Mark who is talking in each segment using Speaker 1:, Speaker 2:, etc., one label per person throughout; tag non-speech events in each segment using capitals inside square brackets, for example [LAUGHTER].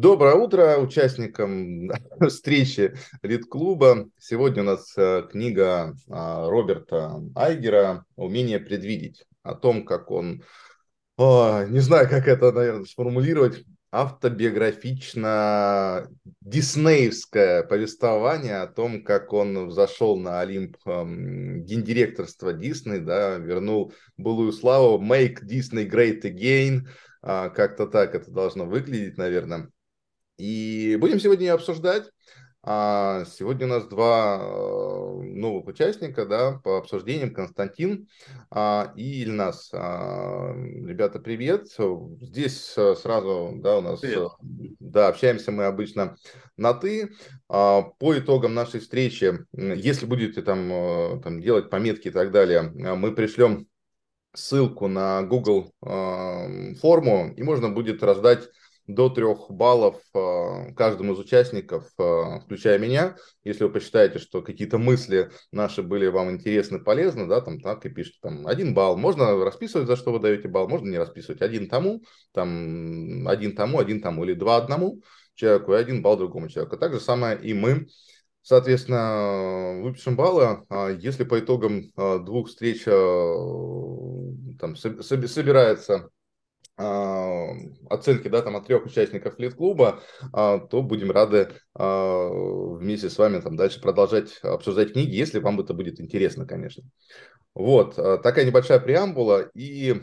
Speaker 1: Доброе утро участникам [LAUGHS] встречи Лид-клуба. Сегодня у нас э, книга а, Роберта Айгера «Умение предвидеть». О том, как он, не знаю, как это, наверное, сформулировать, автобиографично диснеевское повествование о том, как он взошел на Олимп эм, гендиректорства Дисней, да, вернул былую славу «Make Disney Great Again», а, как-то так это должно выглядеть, наверное. И будем сегодня обсуждать. А, сегодня у нас два э, новых участника да, по обсуждениям. Константин а, и Ильнас. А, ребята, привет. Здесь э, сразу да, у нас привет. да, общаемся мы обычно на «ты». По итогам нашей встречи, если будете там, э, там делать пометки и так далее, мы пришлем ссылку на Google форму, и можно будет раздать до трех баллов э, каждому из участников, э, включая меня. Если вы посчитаете, что какие-то мысли наши были вам интересны, полезны, да, там так и пишите, там, один балл. Можно расписывать, за что вы даете балл, можно не расписывать. Один тому, там, один тому, один тому, или два одному человеку и один балл другому человеку. Так же самое и мы. Соответственно, выпишем баллы. А если по итогам э, двух встреч там собирается оценки да, там, от трех участников лид-клуба, а, то будем рады а, вместе с вами там, дальше продолжать обсуждать книги, если вам это будет интересно, конечно. Вот, такая небольшая преамбула. И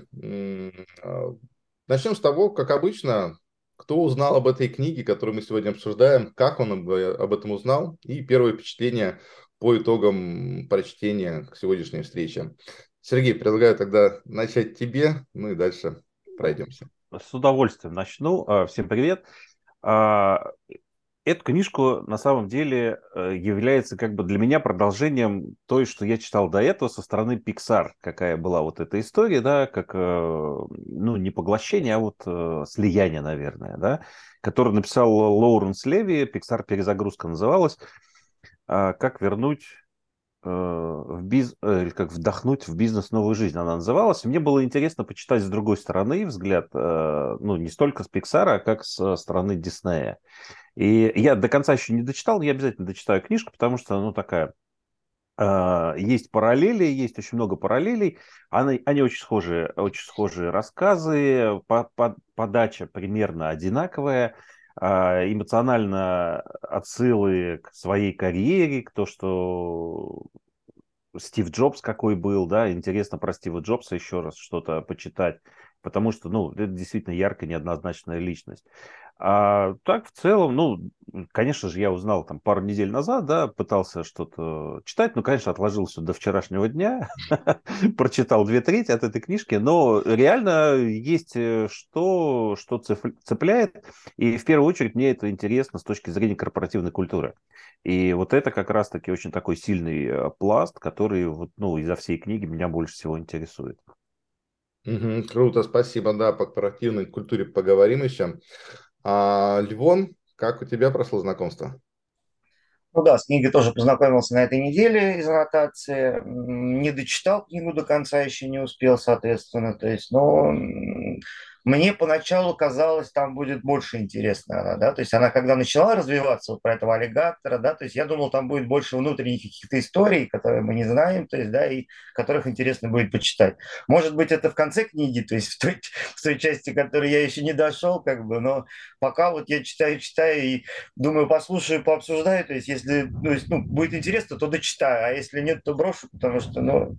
Speaker 1: начнем с того, как обычно, кто узнал об этой книге, которую мы сегодня обсуждаем, как он об этом узнал, и первое впечатление по итогам прочтения к сегодняшней встрече. Сергей, предлагаю тогда начать тебе, ну и дальше пройдемся.
Speaker 2: С удовольствием начну. А, всем привет. А, эту книжку на самом деле э, является как бы для меня продолжением той, что я читал до этого со стороны Pixar, какая была вот эта история, да, как, э, ну, не поглощение, а вот э, слияние, наверное, да, которую написал Лоуренс Леви, Pixar перезагрузка называлась, а, как вернуть в биз... Э, как вдохнуть в бизнес новую жизнь она называлась. Мне было интересно почитать с другой стороны взгляд, э, ну, не столько с Pixar, а как с стороны Диснея. И я до конца еще не дочитал, но я обязательно дочитаю книжку, потому что, ну, такая, есть параллели, есть очень много параллелей. Они, они очень схожие, очень схожие рассказы, по, подача примерно одинаковая. А, эмоционально отсылы к своей карьере, к то, что Стив Джобс какой был, да, интересно про Стива Джобса еще раз что-то почитать, потому что, ну, это действительно яркая, неоднозначная личность. А так, в целом, ну, конечно же, я узнал там пару недель назад, да, пытался что-то читать, ну, конечно, отложил все до вчерашнего дня, [LAUGHS] прочитал две трети от этой книжки, но реально есть э, что, что цепляет, и в первую очередь мне это интересно с точки зрения корпоративной культуры. И вот это как раз-таки очень такой сильный э, пласт, который вот, ну, изо всей книги меня больше всего интересует.
Speaker 1: Круто, спасибо. Да, по корпоративной культуре поговорим еще. А, Львон, как у тебя прошло знакомство?
Speaker 3: Ну да, с книгой тоже познакомился на этой неделе из аннотации. Не дочитал книгу до конца, еще не успел, соответственно. То есть, но мне поначалу казалось, там будет больше интересно она, да, то есть она когда начала развиваться вот про этого аллигатора, да, то есть я думал, там будет больше внутренних каких-то историй, которые мы не знаем, то есть, да, и которых интересно будет почитать. Может быть, это в конце книги, то есть в той, в той части, которой я еще не дошел, как бы, но пока вот я читаю, читаю и думаю, послушаю, пообсуждаю, то есть если ну, ну, будет интересно, то дочитаю, а если нет, то брошу, потому что, ну,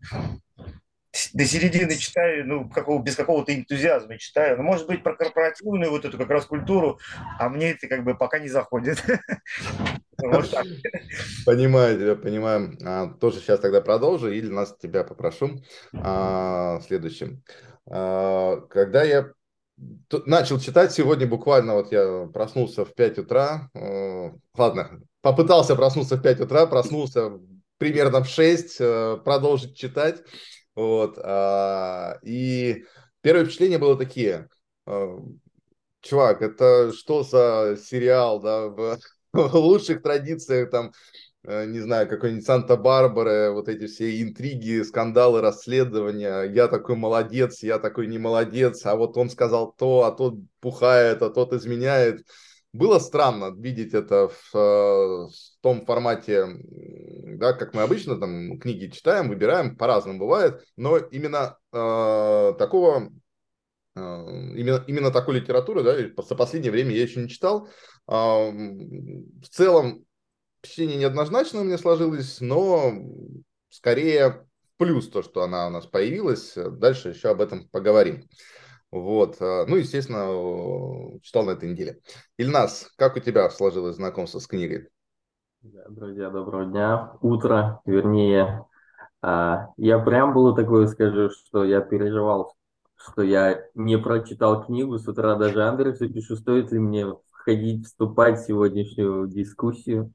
Speaker 3: до середины читаю, ну, какого, без какого-то энтузиазма читаю. Ну, может быть, про корпоративную вот эту как раз культуру, а мне это как бы пока не заходит. [LAUGHS]
Speaker 1: Понимаю тебя, понимаю. А, тоже сейчас тогда продолжу, или нас тебя попрошу а, следующим. А, когда я начал читать сегодня, буквально вот я проснулся в 5 утра, ладно, попытался проснуться в 5 утра, проснулся примерно в 6, э, продолжить читать. Вот. А, и первое впечатление было такие. А, чувак, это что за сериал, да, в, [LAUGHS] в лучших традициях, там, э, не знаю, какой-нибудь Санта-Барбара, вот эти все интриги, скандалы, расследования, я такой молодец, я такой не молодец, а вот он сказал то, а тот пухает, а тот изменяет. Было странно видеть это в, в том формате, да, как мы обычно там книги читаем, выбираем, по-разному бывает, но именно э, такого именно, именно такой литературы, да, за последнее время я еще не читал. В целом, впечатление неоднозначно у меня сложилось, но скорее плюс то, что она у нас появилась. Дальше еще об этом поговорим. Вот. Ну, естественно, читал на этой неделе. Ильнас, как у тебя сложилось знакомство с книгой?
Speaker 4: Друзья, доброго дня. Утро, вернее. А, я прям было такое скажу, что я переживал что я не прочитал книгу, с утра даже Андресу пишу, стоит ли мне входить, вступать в сегодняшнюю дискуссию.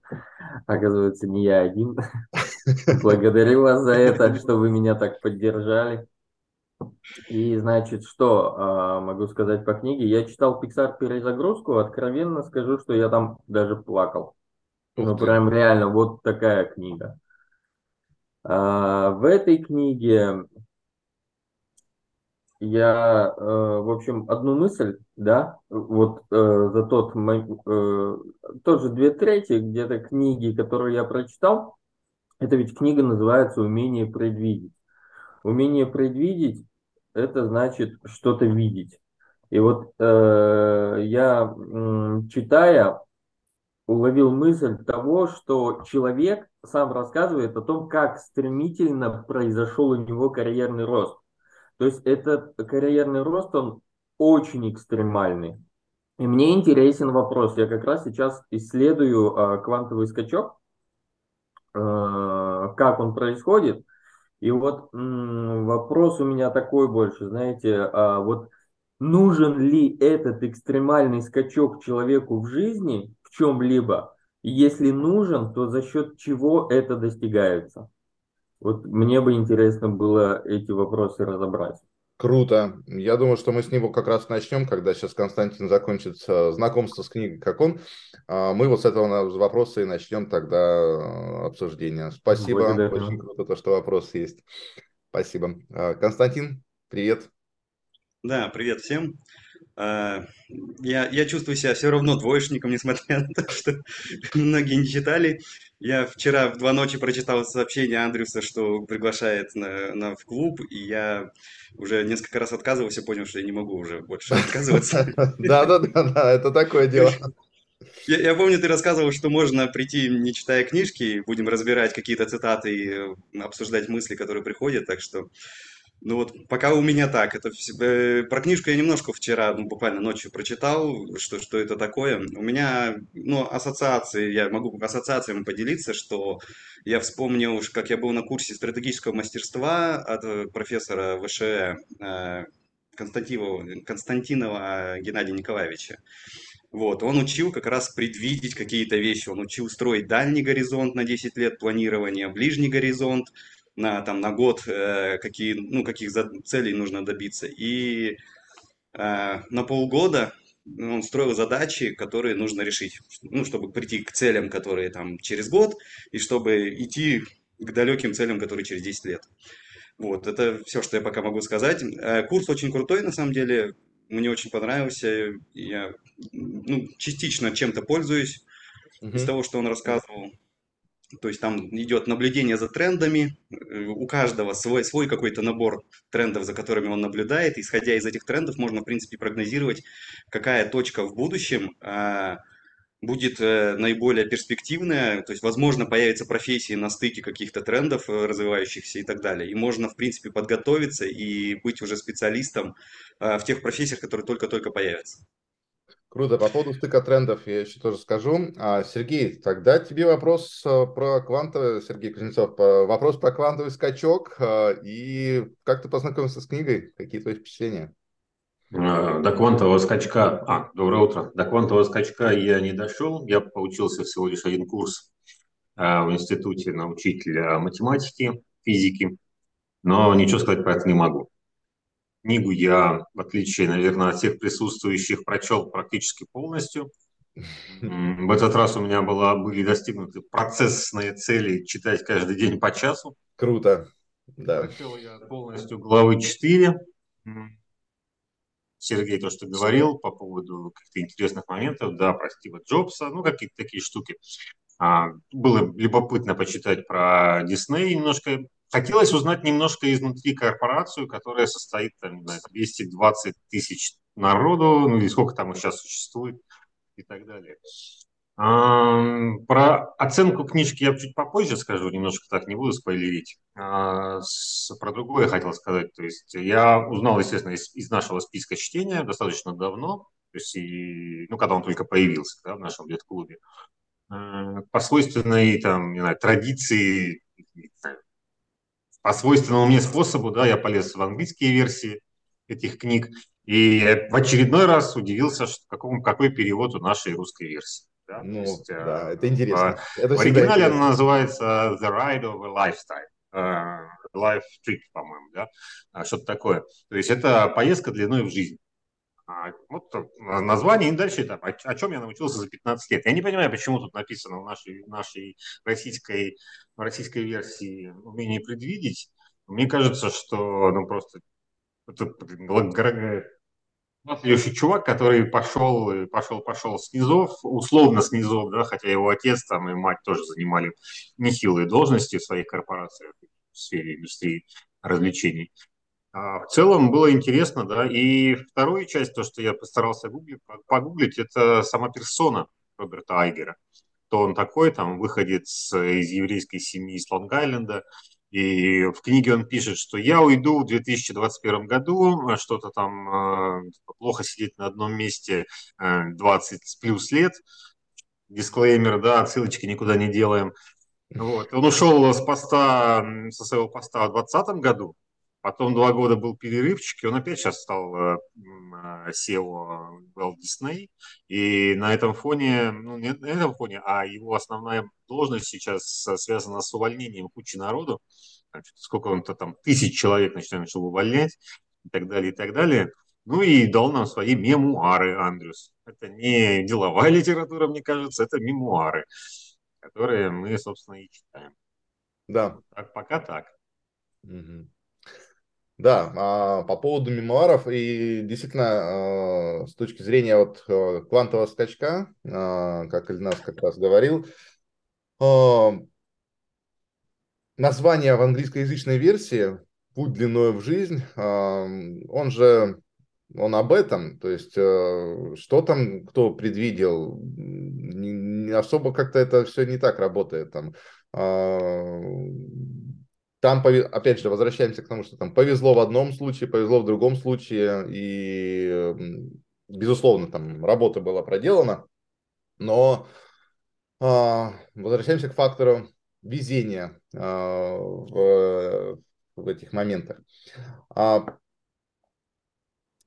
Speaker 4: Оказывается, не я один. [LAUGHS] Благодарю вас за это, что вы меня так поддержали. И, значит, что а, могу сказать по книге? Я читал Pixar перезагрузку, откровенно скажу, что я там даже плакал. Ну, прям реально, вот такая книга. А, в этой книге я, э, в общем, одну мысль, да, вот э, за тот, э, тоже две трети где-то книги, которые я прочитал, это ведь книга называется «Умение предвидеть». Умение предвидеть – это значит что-то видеть. И вот э, я, читая, уловил мысль того, что человек сам рассказывает о том, как стремительно произошел у него карьерный рост. То есть этот карьерный рост, он очень экстремальный. И мне интересен вопрос. Я как раз сейчас исследую э, квантовый скачок, э, как он происходит. И вот вопрос у меня такой больше, знаете, э, вот нужен ли этот экстремальный скачок человеку в жизни в чем-либо? Если нужен, то за счет чего это достигается? Вот мне бы интересно было эти вопросы разобрать.
Speaker 1: Круто. Я думаю, что мы с него как раз начнем, когда сейчас Константин закончит знакомство с книгой, как он. А, мы вот с этого вопроса и начнем тогда э, обсуждение. Спасибо. Благодарю. Очень круто, то, что вопрос есть. Спасибо. А, Константин, привет.
Speaker 5: Да, привет всем. А, я, я чувствую себя все равно двоечником, несмотря на то, что многие не читали. Я вчера в два ночи прочитал сообщение Андрюса, что приглашает на, на, в клуб, и я уже несколько раз отказывался, понял, что я не могу уже больше отказываться. [LAUGHS]
Speaker 1: Да-да-да, это такое дело.
Speaker 5: Я, я помню, ты рассказывал, что можно прийти, не читая книжки, будем разбирать какие-то цитаты и э, обсуждать мысли, которые приходят, так что ну вот пока у меня так. Это э, про книжку я немножко вчера, ну, буквально ночью прочитал, что, что это такое. У меня, ну, ассоциации, я могу ассоциациями поделиться, что я вспомнил, как я был на курсе стратегического мастерства от э, профессора ВШЭ э, Константинова, Константинова Геннадия Николаевича. Вот, он учил как раз предвидеть какие-то вещи, он учил строить дальний горизонт на 10 лет планирования, ближний горизонт, на, там, на год, э, какие, ну, каких целей нужно добиться. И э, на полгода он строил задачи, которые нужно решить, ну, чтобы прийти к целям, которые там через год, и чтобы идти к далеким целям, которые через 10 лет. Вот, это все, что я пока могу сказать. Э, курс очень крутой, на самом деле, мне очень понравился. Я ну, частично чем-то пользуюсь mm-hmm. из того, что он рассказывал. То есть там идет наблюдение за трендами, э, у каждого свой, свой какой-то набор трендов, за которыми он наблюдает. Исходя из этих трендов, можно, в принципе, прогнозировать, какая точка в будущем а, будет э, наиболее перспективная, то есть, возможно, появятся профессии на стыке каких-то трендов э, развивающихся и так далее. И можно, в принципе, подготовиться и быть уже специалистом а, в тех профессиях, которые только-только появятся.
Speaker 1: Круто. По поводу стыка трендов я еще тоже скажу. А, Сергей, тогда тебе вопрос э, про квантовый, Сергей Кузнецов, вопрос про квантовый скачок э, и как ты познакомился с книгой, какие твои впечатления?
Speaker 6: Э, до квантового скачка, а, доброе утро. До квантового скачка я не дошел, я поучился всего лишь один курс в институте на учителя математики, физики, но ничего сказать про это не могу. Книгу я, в отличие, наверное, от всех присутствующих, прочел практически полностью. В этот раз у меня была, были достигнуты процессные цели читать каждый день по часу.
Speaker 1: Круто. Да.
Speaker 6: Прочел я полностью главы 4. Сергей, то, что говорил по поводу каких-то интересных моментов, да, про Стива Джобса, ну, какие-то такие штуки. А, было любопытно почитать про Дисней немножко. Хотелось узнать немножко изнутри корпорацию, которая состоит, там, не знаю, 220 тысяч народу, ну или сколько там сейчас существует и так далее. Про оценку книжки я чуть попозже скажу, немножко так не буду спойлерить. А, про другое хотел сказать. То есть я узнал, естественно, из, из нашего списка чтения достаточно давно, то есть и, ну, когда он только появился да, в нашем лет-клубе. По свойственной там, не знаю, традиции, по свойственному мне способу, да, я полез в английские версии этих книг, и в очередной раз удивился, что каком, какой перевод у нашей русской версии.
Speaker 1: Да? Ну, есть, да, э, это интересно.
Speaker 6: В, это в оригинале интересно. она называется The Ride of a Lifetime. Uh, Life Trip, по-моему, да, а, что-то такое. То есть это поездка длиной в жизнь. А, вот название и дальше там, о, чем я научился за 15 лет. Я не понимаю, почему тут написано в нашей, нашей российской, российской версии умение предвидеть. Мне кажется, что ну, просто это Следующий чувак, который пошел, пошел, пошел с низов, условно с низов, да, хотя его отец там и мать тоже занимали нехилые должности в своих корпорациях в сфере индустрии развлечений. А в целом было интересно, да. И вторую часть, то, что я постарался гуглить, погуглить, это сама персона Роберта Айгера. То он такой, там, выходец из еврейской семьи из Лонг-Айленда, и в книге он пишет, что я уйду в 2021 году, а что-то там э, плохо сидеть на одном месте 20 э, плюс лет. Дисклеймер, да, ссылочки никуда не делаем. Вот. Он ушел с поста, со своего поста в 2020 году, потом два года был перерывчик, и он опять сейчас стал э, SEO Walt Disney. И на этом фоне, ну не на этом фоне, а его основная должность сейчас связана с увольнением кучи народу. Сколько он-то там, тысяч человек начинает начал увольнять и так далее, и так далее. Ну и дал нам свои мемуары, Андрюс. Это не деловая литература, мне кажется, это мемуары, которые мы, собственно, и читаем.
Speaker 1: Да.
Speaker 6: Так, пока так.
Speaker 1: Угу. Да, а, по поводу мемуаров, и действительно, а, с точки зрения вот а, квантового скачка, как Ильнас как раз говорил, название в английскоязычной версии «Путь длиною в жизнь», он же, он об этом, то есть что там кто предвидел, особо как-то это все не так работает там там, опять же, возвращаемся к тому, что там повезло в одном случае, повезло в другом случае, и, безусловно, там работа была проделана, но э, возвращаемся к фактору везения э, в, в этих моментах. А,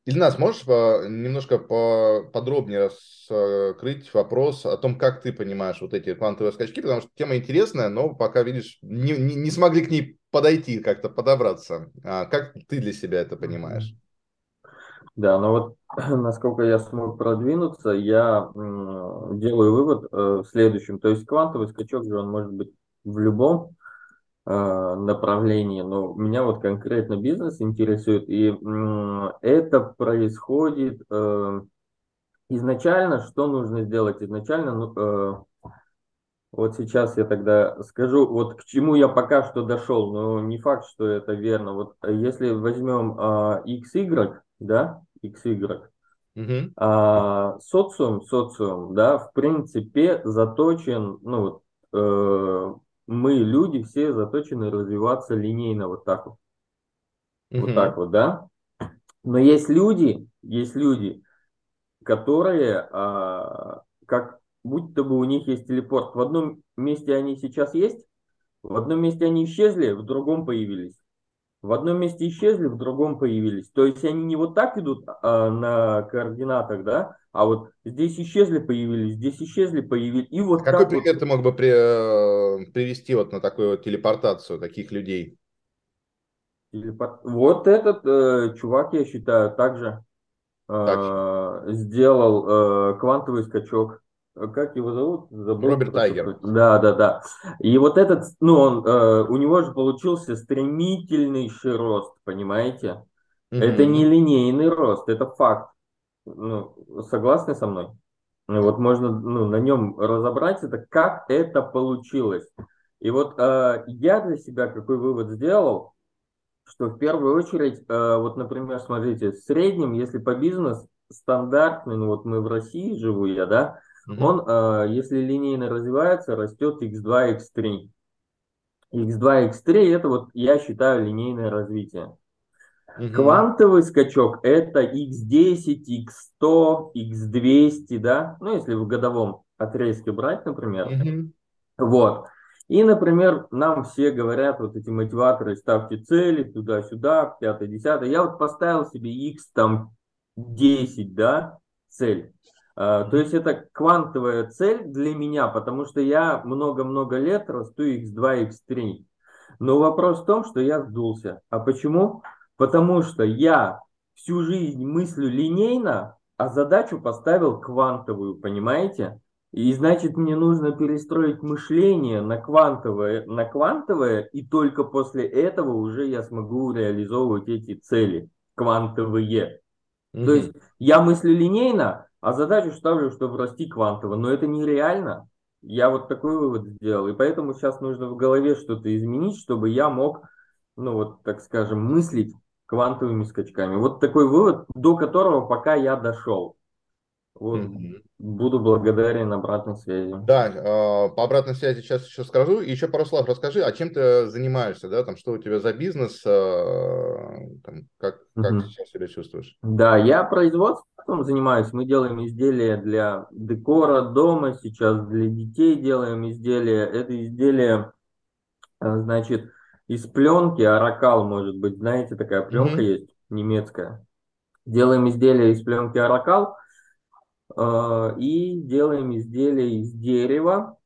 Speaker 1: Ильнас, можешь немножко подробнее раскрыть вопрос о том, как ты понимаешь вот эти квантовые скачки, потому что тема интересная, но пока, видишь, не, не, смогли к ней подойти, как-то подобраться. А как ты для себя это понимаешь?
Speaker 4: Да, ну вот [CLEARS THROAT] насколько я смог продвинуться, я делаю вывод э, в следующем. То есть квантовый скачок же он может быть в любом Э, направлении, но меня вот конкретно бизнес интересует, и это происходит э, изначально, что нужно сделать изначально, ну, э, вот сейчас я тогда скажу, вот к чему я пока что дошел, но не факт, что это верно. Вот если возьмем XY, да, XY, угу. а, социум, социум, да, в принципе заточен, ну, вот, мы, люди, все заточены развиваться линейно вот так вот. Mm-hmm. Вот так вот, да? Но есть люди, есть люди, которые, а, как будто бы у них есть телепорт. В одном месте они сейчас есть, в одном месте они исчезли, в другом появились. В одном месте исчезли, в другом появились. То есть они не вот так идут а, на координатах, да, а вот здесь исчезли, появились, здесь исчезли, появились. И вот
Speaker 1: Какой пример вот... ты мог бы при, э, привести вот на такую вот телепортацию таких людей?
Speaker 4: Телепорт... Вот этот э, чувак, я считаю, также э, сделал э, квантовый скачок. Как его зовут?
Speaker 1: Забыл. Роберт Тайгер.
Speaker 4: Да, да, да. И вот этот, ну, он, э, у него же получился стремительнейший рост, понимаете? Угу. Это не линейный рост, это факт. Ну, согласны со мной? Ну, вот можно ну, на нем разобраться, это как это получилось. И вот э, я для себя какой вывод сделал, что в первую очередь, э, вот, например, смотрите, в среднем, если по бизнес стандартный, ну вот мы в России живу я, да, угу. он, э, если линейно развивается, растет x2, x3. x2, x3 это вот, я считаю, линейное развитие. Угу. Квантовый скачок это x10, x100, x200, да, ну если в годовом отрезке брать, например. Угу. Вот. И, например, нам все говорят, вот эти мотиваторы, ставьте цели туда-сюда, пятое, десятое. Я вот поставил себе x там 10, да, цель. Uh, то есть это квантовая цель для меня, потому что я много-много лет расту x2, x3. Но вопрос в том, что я сдулся. А почему? Потому что я всю жизнь мыслю линейно, а задачу поставил квантовую, понимаете? И значит, мне нужно перестроить мышление на квантовое, на квантовое, и только после этого уже я смогу реализовывать эти цели квантовые. Mm-hmm. То есть я мыслю линейно, а задачу ставлю, чтобы расти квантово. Но это нереально. Я вот такой вывод сделал. И поэтому сейчас нужно в голове что-то изменить, чтобы я мог, ну вот, так скажем, мыслить квантовыми скачками. Вот такой вывод, до которого пока я дошел. Вот. Mm-hmm. Буду благодарен обратной связи.
Speaker 1: Да, э, по обратной связи сейчас еще скажу. И еще пару слов расскажи, а чем ты занимаешься, да, там, что у тебя за бизнес, э, там, как, как mm-hmm. сейчас себя чувствуешь?
Speaker 4: Да, я производством занимаюсь. Мы делаем изделия для декора дома, сейчас для детей делаем изделия. Это изделия, э, значит, из пленки, аракал, может быть, знаете, такая пленка mm-hmm. есть, немецкая. Делаем изделия из пленки аракал Э, и делаем изделия из дерева,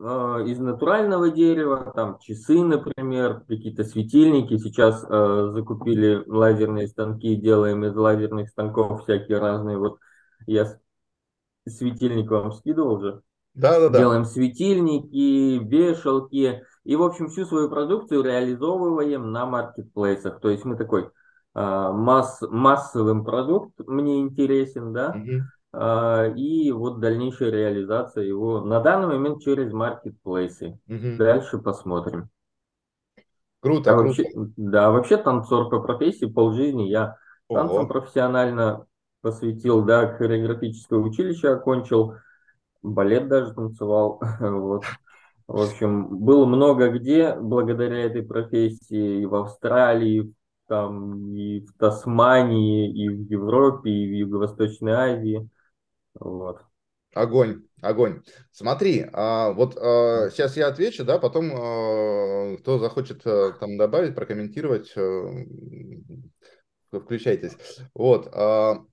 Speaker 4: из натурального дерева, там часы, например, какие-то светильники. Сейчас э, закупили лазерные станки, делаем из лазерных станков всякие разные. Вот я светильник вам скидывал уже. Да, да, да. Делаем светильники, вешалки. И, в общем, всю свою продукцию реализовываем на маркетплейсах. То есть мы такой масс, массовым продукт мне интересен, да. Угу. А, и вот дальнейшая реализация его на данный момент через маркетплейсы. Угу. Дальше посмотрим.
Speaker 1: Круто,
Speaker 4: а
Speaker 1: круто.
Speaker 4: Вообще, да, вообще танцор по профессии, полжизни я Ого. танцем профессионально посвятил, да, хореографическое училище окончил, балет даже танцевал, [LAUGHS] вот. В общем, было много где благодаря этой профессии, и в Австралии, там, и в Тасмании, и в Европе, и в Юго-Восточной Азии. Вот.
Speaker 1: Огонь, огонь. Смотри, а, вот а, сейчас я отвечу, да, потом а, кто захочет а, там добавить, прокомментировать, а, включайтесь. Вот. А,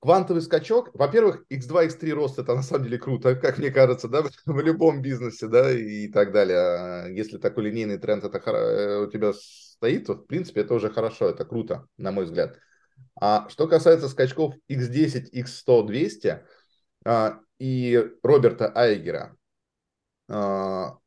Speaker 1: квантовый скачок, во-первых, x2, x3 рост, это на самом деле круто, [LAUGHS] как мне кажется, да, [LAUGHS] в любом бизнесе, да, и так далее. Если такой линейный тренд это э, у тебя стоит, то, в принципе, это уже хорошо, это круто, на мой взгляд. А что касается скачков X10, X100, 200 а, и Роберта Айгера, а,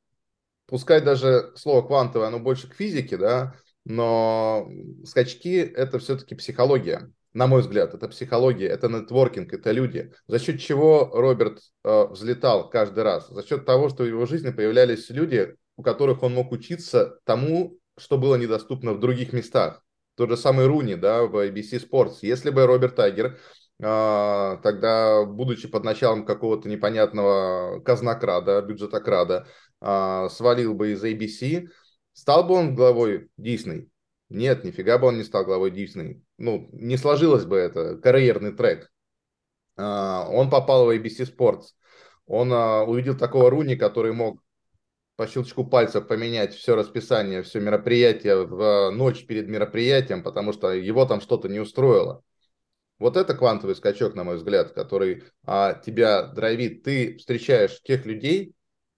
Speaker 1: пускай даже слово квантовое, оно больше к физике, да, но скачки это все-таки психология. На мой взгляд, это психология, это нетворкинг, это люди. За счет чего Роберт э, взлетал каждый раз? За счет того, что в его жизни появлялись люди, у которых он мог учиться тому, что было недоступно в других местах. Тот же самый Руни, да, в ABC Sports. Если бы Роберт Тайгер а, тогда, будучи под началом какого-то непонятного казнокрада, бюджетокрада, а, свалил бы из ABC, стал бы он главой Дисней? Нет, нифига бы он не стал главой Дисней. Ну, не сложилось бы это, карьерный трек. А, он попал в ABC Sports. Он увидел такого Руни, который мог по щелчку пальца поменять все расписание, все мероприятие в ночь перед мероприятием, потому что его там что-то не устроило. Вот это квантовый скачок, на мой взгляд, который а, тебя драйвит. Ты встречаешь тех людей,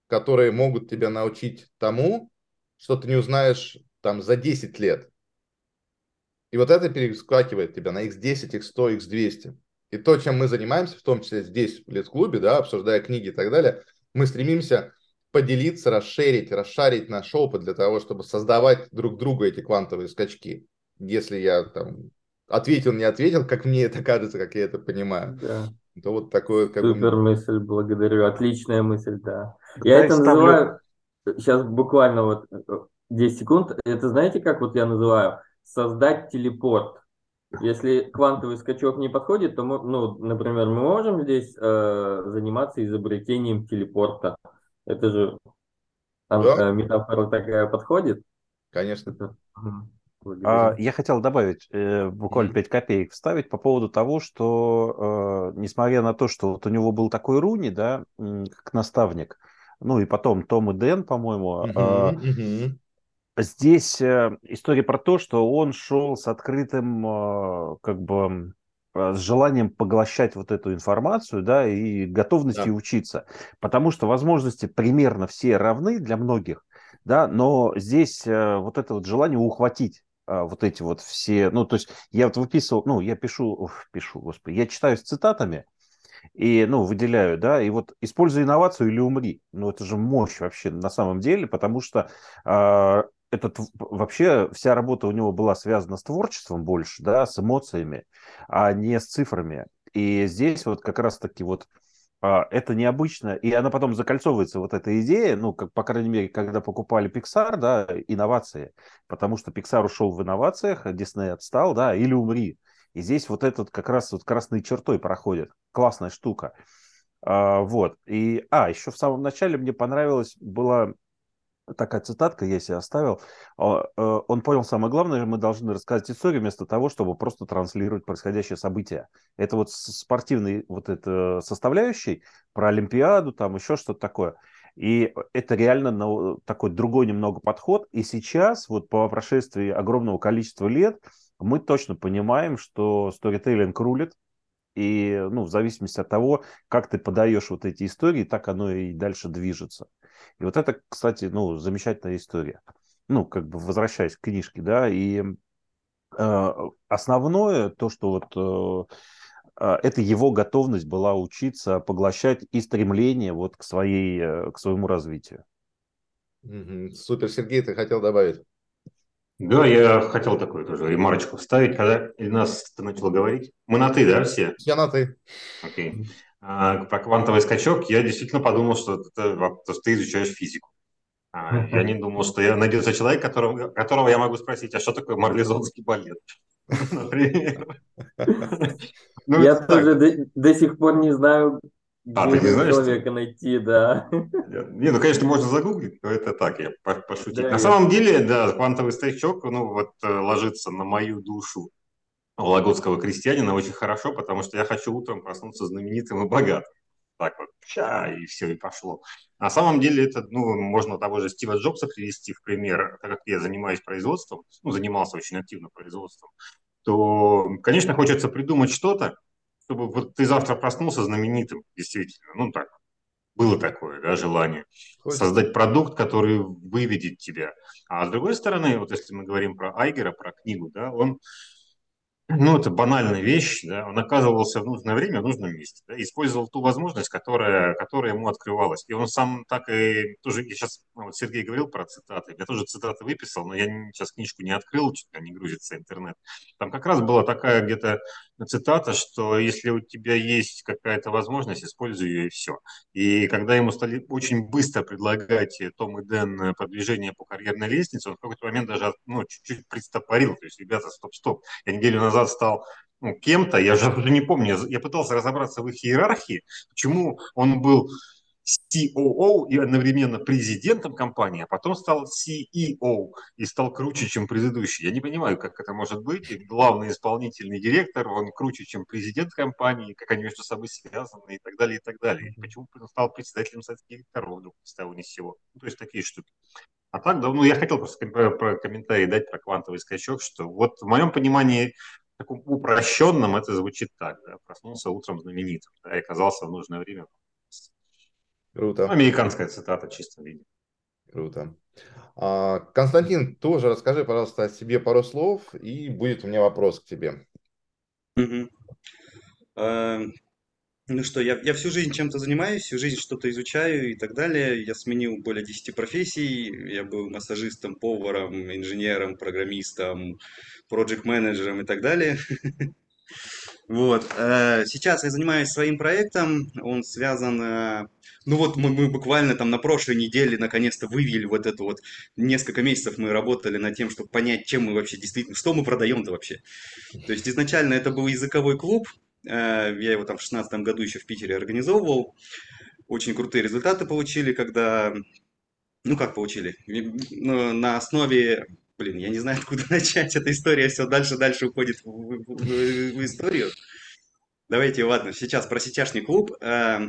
Speaker 1: которые могут тебя научить тому, что ты не узнаешь там за 10 лет. И вот это перескакивает тебя на x10, x100, x200. И то, чем мы занимаемся, в том числе здесь, в Лес-клубе, да, обсуждая книги и так далее, мы стремимся поделиться, расширить, расшарить наш опыт для того, чтобы создавать друг другу эти квантовые скачки. если я там ответил, не ответил, как мне это кажется, как я это понимаю.
Speaker 4: Да.
Speaker 1: То вот такое... Как
Speaker 4: Супер бы... мысль, благодарю. Отличная мысль, да. Я это ставлю... называю, сейчас буквально вот 10 секунд, это знаете, как вот я называю? Создать телепорт. Если квантовый скачок не подходит, то, мы, ну, например, мы можем здесь э, заниматься изобретением телепорта. Это же да. Э, метафора такая подходит?
Speaker 1: Конечно.
Speaker 2: А, я хотел добавить э, буквально 5 копеек вставить по поводу того, что э, несмотря на то, что вот у него был такой Руни, да, как наставник, ну и потом Том и Дэн, по-моему, uh-huh, uh-huh. здесь э, история про то, что он шел с открытым, э, как бы, э, с желанием поглощать вот эту информацию, да, и готовностью да. учиться, потому что возможности примерно все равны для многих, да, но здесь э, вот это вот желание ухватить а, вот эти вот все, ну, то есть я вот выписывал, ну, я пишу, уф, пишу, господи, я читаю с цитатами, и, ну, выделяю, да, и вот используй инновацию или умри. Ну, это же мощь вообще на самом деле, потому что э, этот вообще вся работа у него была связана с творчеством больше, да, с эмоциями, а не с цифрами. И здесь вот как раз-таки вот а, это необычно, и она потом закольцовывается, вот эта идея, ну, как, по крайней мере, когда покупали Pixar, да, инновации, потому что Pixar ушел в инновациях, Disney отстал, да, или умри. И здесь вот этот как раз вот красной чертой проходит. Классная штука. А, вот. И, а, еще в самом начале мне понравилось, была такая цитатка, я себе оставил. А, э, он понял самое главное, мы должны рассказать историю вместо того, чтобы просто транслировать происходящее событие. Это вот спортивный вот это составляющий про Олимпиаду, там еще что-то такое. И это реально такой другой немного подход. И сейчас, вот по прошествии огромного количества лет, мы точно понимаем, что сторителлинг рулит, и ну, в зависимости от того, как ты подаешь вот эти истории, так оно и дальше движется. И вот это, кстати, ну, замечательная история. Ну, как бы возвращаясь к книжке, да, и э, основное то, что вот э, э, это его готовность была учиться поглощать и стремление вот к, своей, э, к своему развитию.
Speaker 1: Супер, Сергей, ты хотел добавить?
Speaker 6: Да, я хотел такую тоже ремарочку вставить, когда Ильнас ты начал говорить. Мы на «ты», да, все?
Speaker 1: Я на «ты».
Speaker 6: Окей. А, про квантовый скачок я действительно подумал, что, это, что ты изучаешь физику. А, я не думал, что я найдется человек, которого, которого я могу спросить, а что такое марлезонский балет? [LAUGHS] Например. [LAUGHS]
Speaker 4: Ну, я тоже до сих пор не знаю, а, ты не знаешь, человека что? найти, да.
Speaker 6: Не, ну, конечно, можно загуглить, но это так, я пошутить. Да, на я... самом деле, да, квантовый стачок, ну, вот э, ложится на мою душу вологодского крестьянина очень хорошо, потому что я хочу утром проснуться знаменитым и богатым. Так вот, ща, и все, и пошло. На самом деле, это, ну, можно того же Стива Джобса привести в пример, так как я занимаюсь производством, ну, занимался очень активно производством, то, конечно, хочется придумать что-то, чтобы вот ты завтра проснулся знаменитым, действительно, ну так, было такое, да, желание Хочется. создать продукт, который выведет тебя. А с другой стороны, вот если мы говорим про Айгера, про книгу, да, он ну, это банальная вещь, да, он оказывался в нужное время в нужном месте, да, использовал ту возможность, которая, которая ему открывалась. И он сам так и тоже, я сейчас, ну, вот Сергей говорил про цитаты, я тоже цитаты выписал, но я сейчас книжку не открыл, что-то не грузится интернет. Там как раз была такая где-то цитата, что если у тебя есть какая-то возможность, используй ее и все. И когда ему стали очень быстро предлагать Том и Дэн продвижение по карьерной лестнице, он в какой-то момент даже ну, чуть-чуть пристопорил, то есть, ребята, стоп-стоп, я неделю назад стал ну, кем-то, я же уже не помню, я пытался разобраться в их иерархии, почему он был COO и одновременно президентом компании, а потом стал CEO и стал круче, чем предыдущий. Я не понимаю, как это может быть. И главный исполнительный директор, он круче, чем президент компании, как они между собой связаны и так далее, и так далее. И почему он стал председателем совета директоров вдруг с того ни с сего. Ну, то есть такие штуки. А так, да, ну, я хотел просто про комментарий дать про квантовый скачок, что вот в моем понимании таком упрощенном это звучит так, да, проснулся утром знаменитым, да, и оказался в нужное время
Speaker 1: Круто.
Speaker 6: Ну, американская цитата в чистом виде.
Speaker 1: Круто. А, Константин, тоже расскажи, пожалуйста, о себе пару слов, и будет у меня вопрос к тебе.
Speaker 5: Угу. Ну что, я, я всю жизнь чем-то занимаюсь, всю жизнь что-то изучаю и так далее. Я сменил более 10 профессий. Я был массажистом, поваром, инженером, программистом, проект-менеджером и так далее. [LAUGHS] Вот. Э, сейчас я занимаюсь своим проектом. Он связан... э, Ну вот мы, мы буквально там на прошлой неделе наконец-то вывели вот эту вот... Несколько месяцев мы работали над тем, чтобы понять, чем мы вообще действительно... Что мы продаем-то вообще. То есть изначально это был языковой клуб. Э, Я его там в шестнадцатом году еще в Питере организовывал. Очень крутые результаты получили, когда... Ну, как получили? Ну, На основе... Блин, я не знаю, [LAUGHS] откуда начать. Эта история все дальше-дальше уходит в, в- в- историю. Давайте, ладно, сейчас про сетяшный клуб. Э,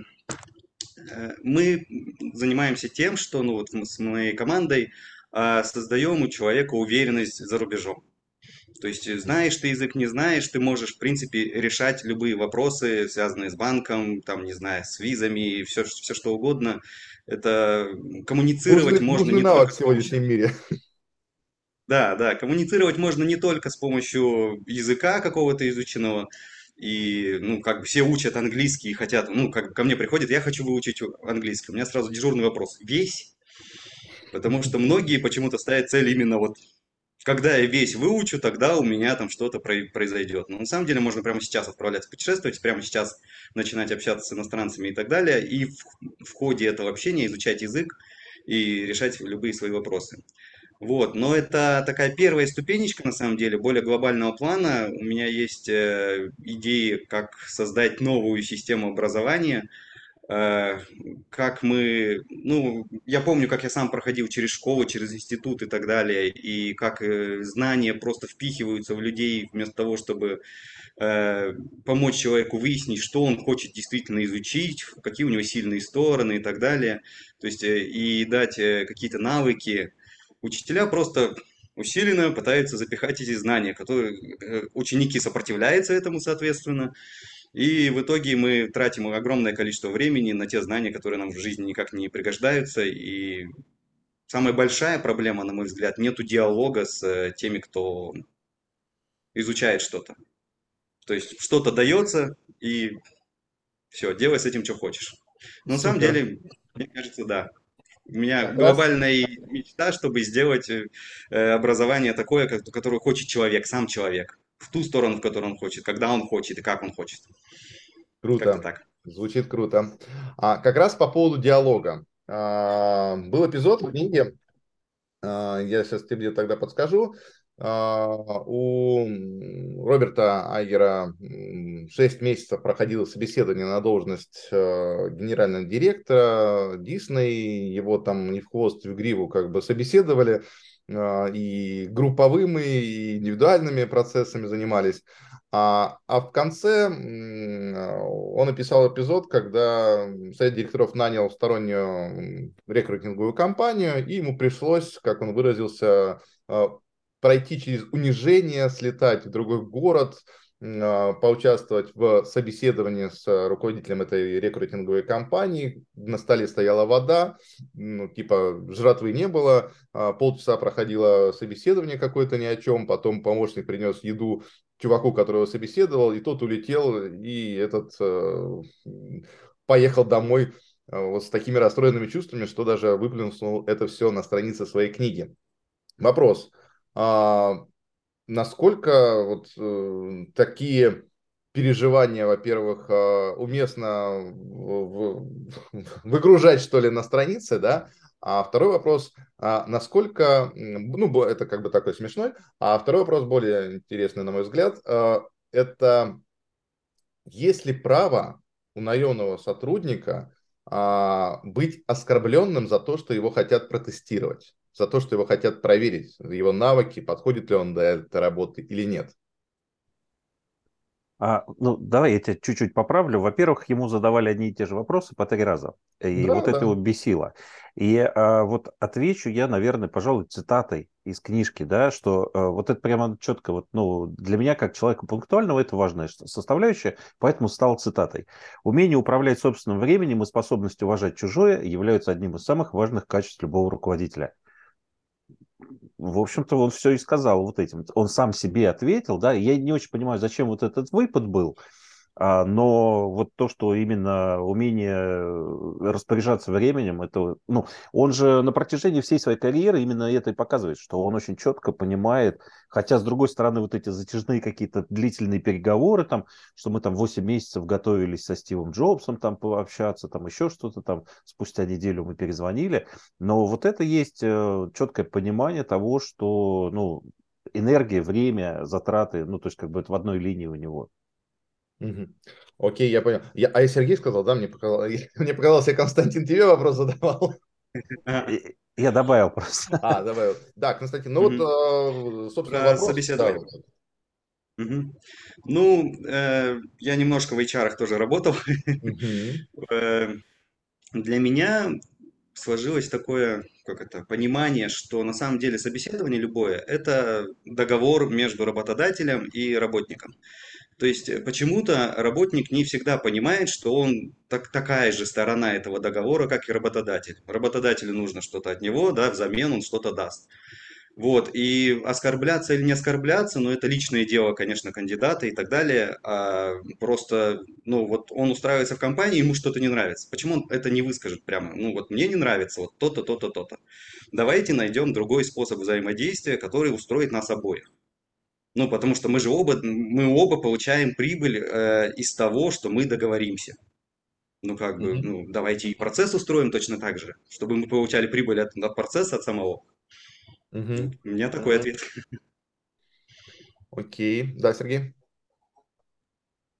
Speaker 5: э, Мы занимаемся тем, что ну, вот с моей командой э, создаем у человека уверенность за рубежом. То есть э, знаешь ты язык, не знаешь, ты можешь, в принципе, решать любые вопросы, связанные с банком, там, не знаю, с визами, все, все что угодно. Это коммуницировать
Speaker 1: Нужный,
Speaker 5: можно
Speaker 1: нужный
Speaker 5: не
Speaker 1: навык
Speaker 5: только
Speaker 1: в сегодняшнем мире.
Speaker 5: Да, да, коммуницировать можно не только с помощью языка какого-то изученного, и, ну, как бы все учат английский и хотят, ну, как ко мне приходят, я хочу выучить английский. У меня сразу дежурный вопрос. Весь? Потому что многие почему-то ставят цель именно вот, когда я весь выучу, тогда у меня там что-то про- произойдет. Но на самом деле можно прямо сейчас отправляться путешествовать, прямо сейчас начинать общаться с иностранцами и так далее, и в, в ходе этого общения изучать язык и решать любые свои вопросы. Вот, но это такая первая ступенечка, на самом деле, более глобального плана. У меня есть э, идеи, как создать новую систему образования, как мы, ну, я помню, как я сам проходил через школу, через институт и так далее, и как э, знания просто впихиваются в людей вместо того, чтобы э, помочь человеку выяснить, что он хочет действительно изучить, какие у него сильные стороны и так далее, то есть э, и дать э, какие-то навыки. Учителя просто усиленно пытаются запихать эти знания, которые э, ученики сопротивляются этому, соответственно, и в итоге мы тратим огромное количество времени на те знания, которые нам в жизни никак не пригождаются. И самая большая проблема, на мой взгляд, нету диалога с э, теми, кто изучает что-то. То есть что-то дается, и все, делай с этим, что хочешь. Но на самом деле, мне кажется, да. У меня
Speaker 1: Как раз
Speaker 5: глобальная мечта, чтобы сделать э, э, образование такое, которое хочет человек, сам человек. В ту сторону, в которую он хочет, когда он хочет и как он хочет.
Speaker 1: Круто.
Speaker 5: так.
Speaker 1: Звучит круто. А, как раз по поводу диалога. А, был эпизод в книге, а, я сейчас тебе тогда подскажу. А, у Роберта Айгера 6 месяцев проходило собеседование на должность э, генерального директора Дисней. Его там не в хвост, в гриву как бы собеседовали. А, И групповыми, и индивидуальными процессами занимались. А, а в конце м, он описал эпизод, когда совет директоров нанял стороннюю рекрутинговую компанию, и ему пришлось, как он выразился, а, пройти через унижение, слетать в другой город, а, поучаствовать в собеседовании с а, руководителем этой рекрутинговой компании. На столе стояла вода, ну, типа жратвы не было, а, полчаса проходило собеседование какое-то ни о чем, потом помощник принес еду чуваку, который его собеседовал, и тот улетел, и этот поехал домой вот с такими расстроенными чувствами, что даже выплюнул это все на странице своей книги. Вопрос. Насколько вот э, такие переживания, во-первых, э, уместно в- выгружать, что ли, на странице, да? А второй вопрос, а насколько, ну, это как бы такой смешной, а второй вопрос более интересный, на мой взгляд, э, это есть ли право у наемного сотрудника а, быть оскорбленным за то, что его хотят протестировать, за то, что его хотят проверить, его навыки, подходит ли он до этой работы или нет?
Speaker 2: А, ну, давай я тебя чуть-чуть поправлю. Во-первых, ему задавали одни и те же вопросы по три раза. И
Speaker 1: Да,
Speaker 2: вот это
Speaker 1: да.
Speaker 2: его бесило. И а, вот отвечу я, наверное, пожалуй, цитатой из книжки, да, что а, вот это прямо четко, вот, ну, для меня, как человека пунктуального, это важная составляющая, поэтому стал цитатой. Умение управлять собственным временем и способность уважать чужое являются одним из самых важных качеств любого руководителя в общем-то, он все и сказал вот этим. Он сам себе ответил, да, я не очень понимаю, зачем вот этот выпад был, но вот то, что именно умение распоряжаться временем, это, ну, он же на протяжении всей своей карьеры именно это и показывает, что он очень четко понимает, хотя, с другой стороны, вот эти затяжные какие-то длительные переговоры, там, что мы там 8 месяцев готовились со Стивом Джобсом там пообщаться, там еще что-то там, спустя неделю мы перезвонили, но вот это есть э, четкое понимание того, что, ну, энергия, время, затраты, ну, то есть как бы это в одной линии у него.
Speaker 1: Угу. Окей, я понял. Я, а я Сергей сказал, да, мне показалось, [LAUGHS] мне показалось, я Константин тебе вопрос задавал. [LAUGHS]
Speaker 2: Я добавил просто.
Speaker 1: А, добавил. Да, Константин, ну вот, э, собственно, вопрос.
Speaker 5: Собеседование. Угу. Ну, э, я немножко в HR тоже работал. Угу. [LAUGHS] Э, для меня сложилось такое, как это, понимание, что на самом деле собеседование любое – это договор между работодателем и работником. То есть э, почему-то работник не всегда понимает, что он так, такая же сторона этого договора, как и работодатель. Работодателю нужно что-то от него, да, взамен он что-то даст. Вот, и оскорбляться или не оскорбляться, ну, это личное дело, конечно, кандидата и так далее. А просто, ну, вот он устраивается в компании, ему что-то не нравится. Почему он это не выскажет прямо? Ну, вот мне не нравится вот то-то, то-то, то-то. Давайте найдем другой способ взаимодействия, который устроит нас обоих. Ну, потому что мы же оба, мы оба получаем прибыль э, из того, что мы договоримся. Ну, как бы, ну, давайте и процесс устроим точно так же, чтобы мы получали прибыль от, от процесса, от самого. Угу. У меня такой ответ.
Speaker 1: Окей. Да, Сергей?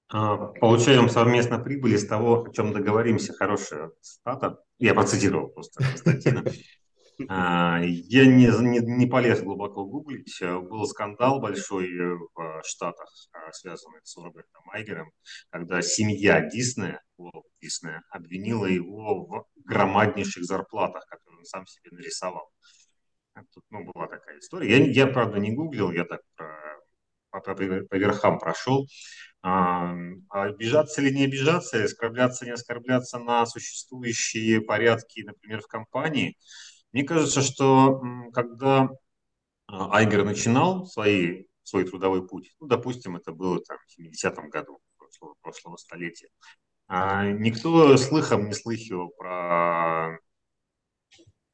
Speaker 6: А, получаем совместно прибыль из того, о чем договоримся. Хорошая цитата. Я процитировал просто Константина. А, я не, не, не полез глубоко гуглить. Был скандал большой в Штатах, а, связанный с Робертом Айгером, когда семья Диснея, Уолт Диснея, обвинила его в громаднейших зарплатах, которые он сам себе нарисовал. Тут ну, была такая история. Я, я правда, не гуглил, я так по, по, по верхам прошел. А, обижаться или не обижаться, оскорбляться, не оскорбляться на существующие порядки, например, в компании – мне кажется, что когда а, Айгер начинал свои, свой трудовой путь, ну, допустим, это было там, в 70-м году прошлого, прошлого столетия, а никто слыхом не слыхивал про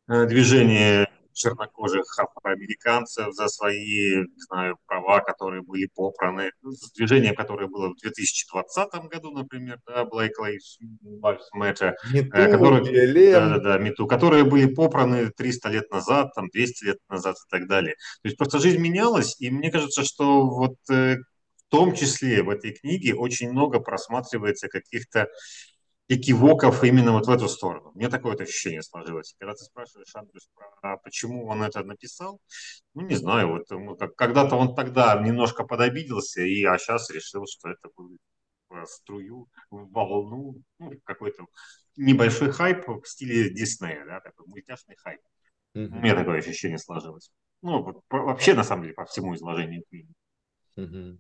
Speaker 6: э, движение чернокожих афроамериканцев за свои, не знаю, права, которые были попраны. Ну, движение, которое было в 2020 году, например, да, Black Lives Matter, Мету, э, которые, да, да, да, Мету, которые были попраны 300 лет назад, там, 200 лет назад и так далее. То есть просто жизнь менялась, и мне кажется, что вот э, в том числе в этой книге очень много просматривается каких-то экивоков именно вот в эту сторону. Мне такое вот ощущение сложилось. Когда ты спрашиваешь, Андрюш, про, почему он это написал, ну, не знаю, вот ну, как, когда-то он тогда немножко подобиделся, и, а сейчас решил, что это будет в струю, в волну, ну, какой-то небольшой хайп в стиле Диснея, да, такой мультяшный хайп. Mm-hmm. У меня такое ощущение сложилось. Ну, вообще, на самом деле, по всему изложению книги.
Speaker 2: Mm-hmm.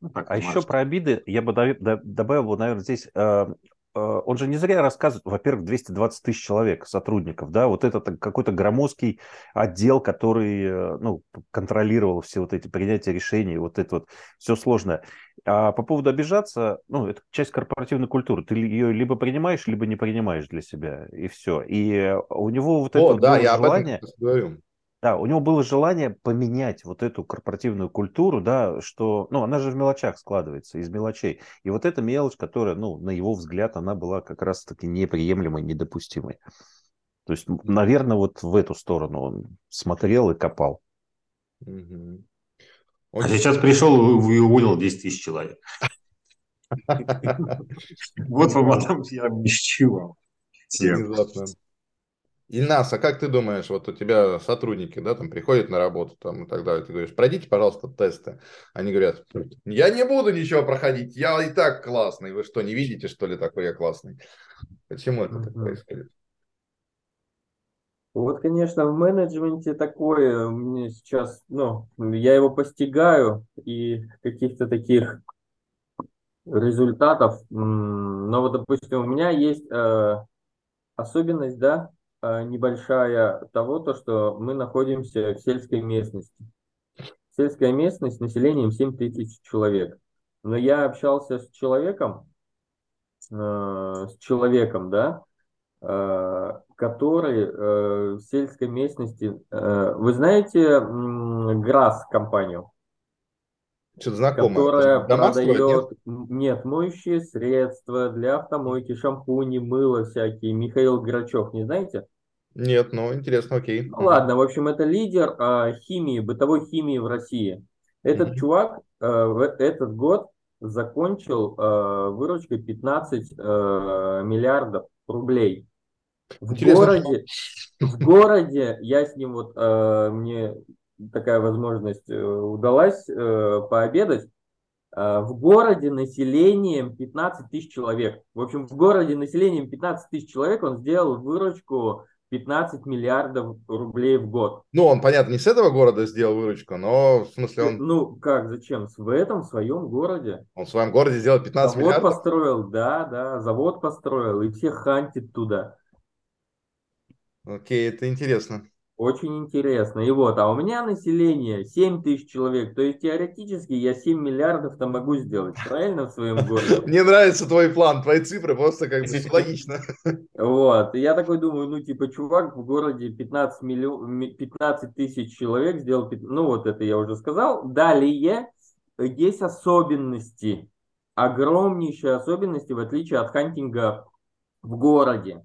Speaker 2: Ну, так, а еще про обиды я бы добавил, наверное, здесь э, Э, он же не зря рассказывает, во-первых, 220 тысяч человек, сотрудников, да, вот это какой-то громоздкий отдел, который, э, ну, контролировал все вот эти принятия решений, вот это вот все сложное. А по поводу обижаться, ну, это часть корпоративной культуры, ты ее либо принимаешь, либо не принимаешь для себя, и все. И у него вот О, это
Speaker 1: да, я желание... об этом говорю.
Speaker 2: Да, у него было желание поменять вот эту корпоративную культуру, да, что, ну, она же в мелочах складывается, из мелочей. И вот эта мелочь, которая, ну, на его взгляд, она была как раз-таки неприемлемой, недопустимой. То есть, наверное, вот в эту сторону он смотрел и копал.
Speaker 6: Угу. А сейчас пришел и уволил 10 тысяч человек. [LAUGHS] Вот вам потом я чего.
Speaker 1: Внезапно. Ильнас, а как ты думаешь, вот у тебя сотрудники, да, там приходят на работу там и так далее, ты говоришь, пройдите, пожалуйста, тесты. Они говорят, я не буду ничего проходить, я и так классный. Вы что, не видите, что ли, такой я классный? Почему это так происходит?
Speaker 4: Вот, конечно, в менеджменте такое мне сейчас, ну, я его постигаю, и каких-то таких результатов, но вот, допустим, у меня есть э, особенность, да, небольшая того, то, что мы находимся в сельской местности. Сельская местность населением 7 тысяч человек. но я общался с человеком, э, с человеком, да, э, который э, в сельской местности, э, вы знаете м, ГРАС компанию?
Speaker 1: Что-то знакомое.
Speaker 4: которая
Speaker 1: Дамасского, нет?
Speaker 4: продает, нет, моющие средства для автомойки, шампуни, мыло всякие. Михаил Грачев, не знаете?
Speaker 1: Нет, ну интересно, окей.
Speaker 4: Ну ладно, в общем, это лидер а, химии, бытовой химии в России. Этот
Speaker 1: Мгм.
Speaker 4: чувак а, в этот год закончил а, выручкой 15 а, миллиардов рублей. В
Speaker 1: Интересно,
Speaker 4: городе, в городе я с ним вот э, мне такая возможность э, удалась э, пообедать. Э, в городе населением 15 тысяч человек. В общем, в городе населением 15 тысяч человек он сделал выручку 15 миллиардов рублей в год.
Speaker 1: Ну, он, понятно, не с этого города сделал выручку, но в смысле он,
Speaker 4: Ну, как, зачем? В этом, в своем городе.
Speaker 1: он в своем городе сделал 15
Speaker 4: Завод
Speaker 1: миллиардов.
Speaker 4: построил, да, да, завод построил, и всех хантит туда.
Speaker 1: Окей, это интересно.
Speaker 4: Очень интересно. И вот, а у меня население 7 тысяч человек. То есть теоретически я 7 миллиардов-то могу сделать, правильно, в своем городе? [LAUGHS]
Speaker 1: Мне нравится твой план, твои цифры, просто как бы [LAUGHS] логично.
Speaker 4: Вот. Я такой думаю, ну, типа, чувак в городе 15, миллион, 15 тысяч человек сделал, ну, вот это я уже сказал. Далее есть особенности, огромнейшие особенности, в отличие от хантинга в городе.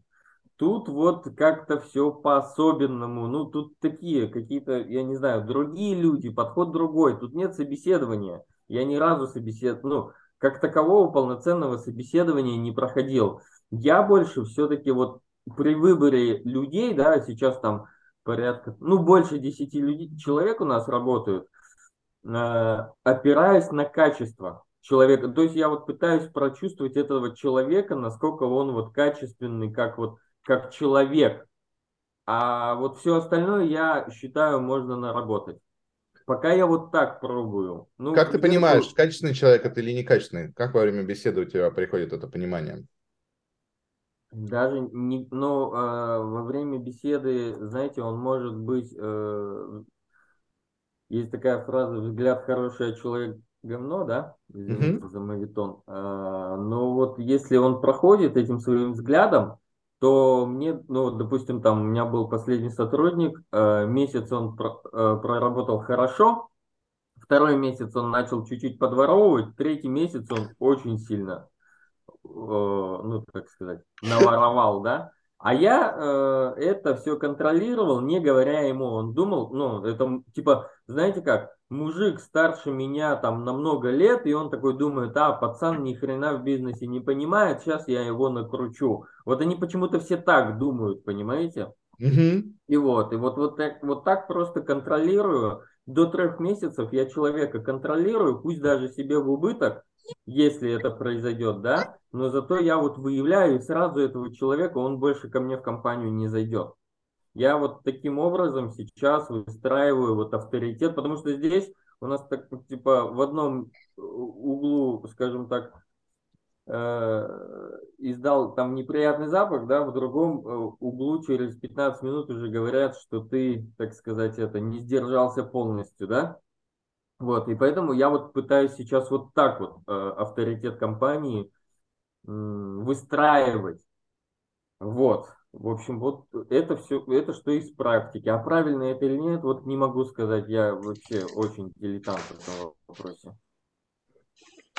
Speaker 4: Тут вот как-то все по-особенному. Ну, тут такие какие-то, я не знаю, другие люди, подход другой. Тут нет собеседования. Я ни разу собесед... ну, как такового полноценного собеседования не проходил. Я больше все-таки вот при выборе людей, да, сейчас там порядка, ну, больше 10 людей, человек у нас работают, э, опираясь на качество человека. То есть я вот пытаюсь прочувствовать этого человека, насколько он вот качественный, как вот как человек. А вот все остальное, я считаю, можно наработать. Пока я вот так пробую. Ну,
Speaker 1: Как ты понимаешь,
Speaker 4: пол-
Speaker 1: качественный человек это или некачественный? Как во время беседы у тебя приходит это понимание?
Speaker 4: Даже не, ну, э, во время беседы, знаете, он может быть, э, есть такая фраза «взгляд хороший, а человек говно», да? Извините
Speaker 1: Мгм.
Speaker 4: за мовитон. Э, но вот если он проходит этим своим взглядом, то мне, ну, допустим, там у меня был последний сотрудник, э, месяц он э, проработал хорошо, второй месяц он начал чуть-чуть подворовывать, третий месяц он очень сильно э, ну, так сказать, наворовал, да? А я это все контролировал, не говоря ему. Он думал, ну, это типа, знаете как, мужик старше меня там на много лет, и он такой думает, а, пацан ни хрена в бизнесе не понимает, сейчас я его накручу. Вот они почему-то все так думают, понимаете?
Speaker 1: Мгм.
Speaker 4: И вот, и вот, вот, так, вот так просто контролирую. До трех месяцев я человека контролирую, пусть даже себе в убыток, если это произойдет, да, но зато я вот выявляю, и сразу этого человека, он больше ко мне в компанию не зайдет. Я вот таким образом сейчас выстраиваю вот авторитет, потому что здесь у нас так, типа, в одном углу, скажем так, э, издал там неприятный запах, да, в другом э, углу через 15 минут уже говорят, что ты, так сказать, это не сдержался полностью, да. Вот, и поэтому я вот пытаюсь сейчас вот так вот э, авторитет компании м, выстраивать. Вот. В общем, вот это все, это что из практики. А правильно это или нет, вот не могу сказать. Я вообще очень дилетант в этом вопросе.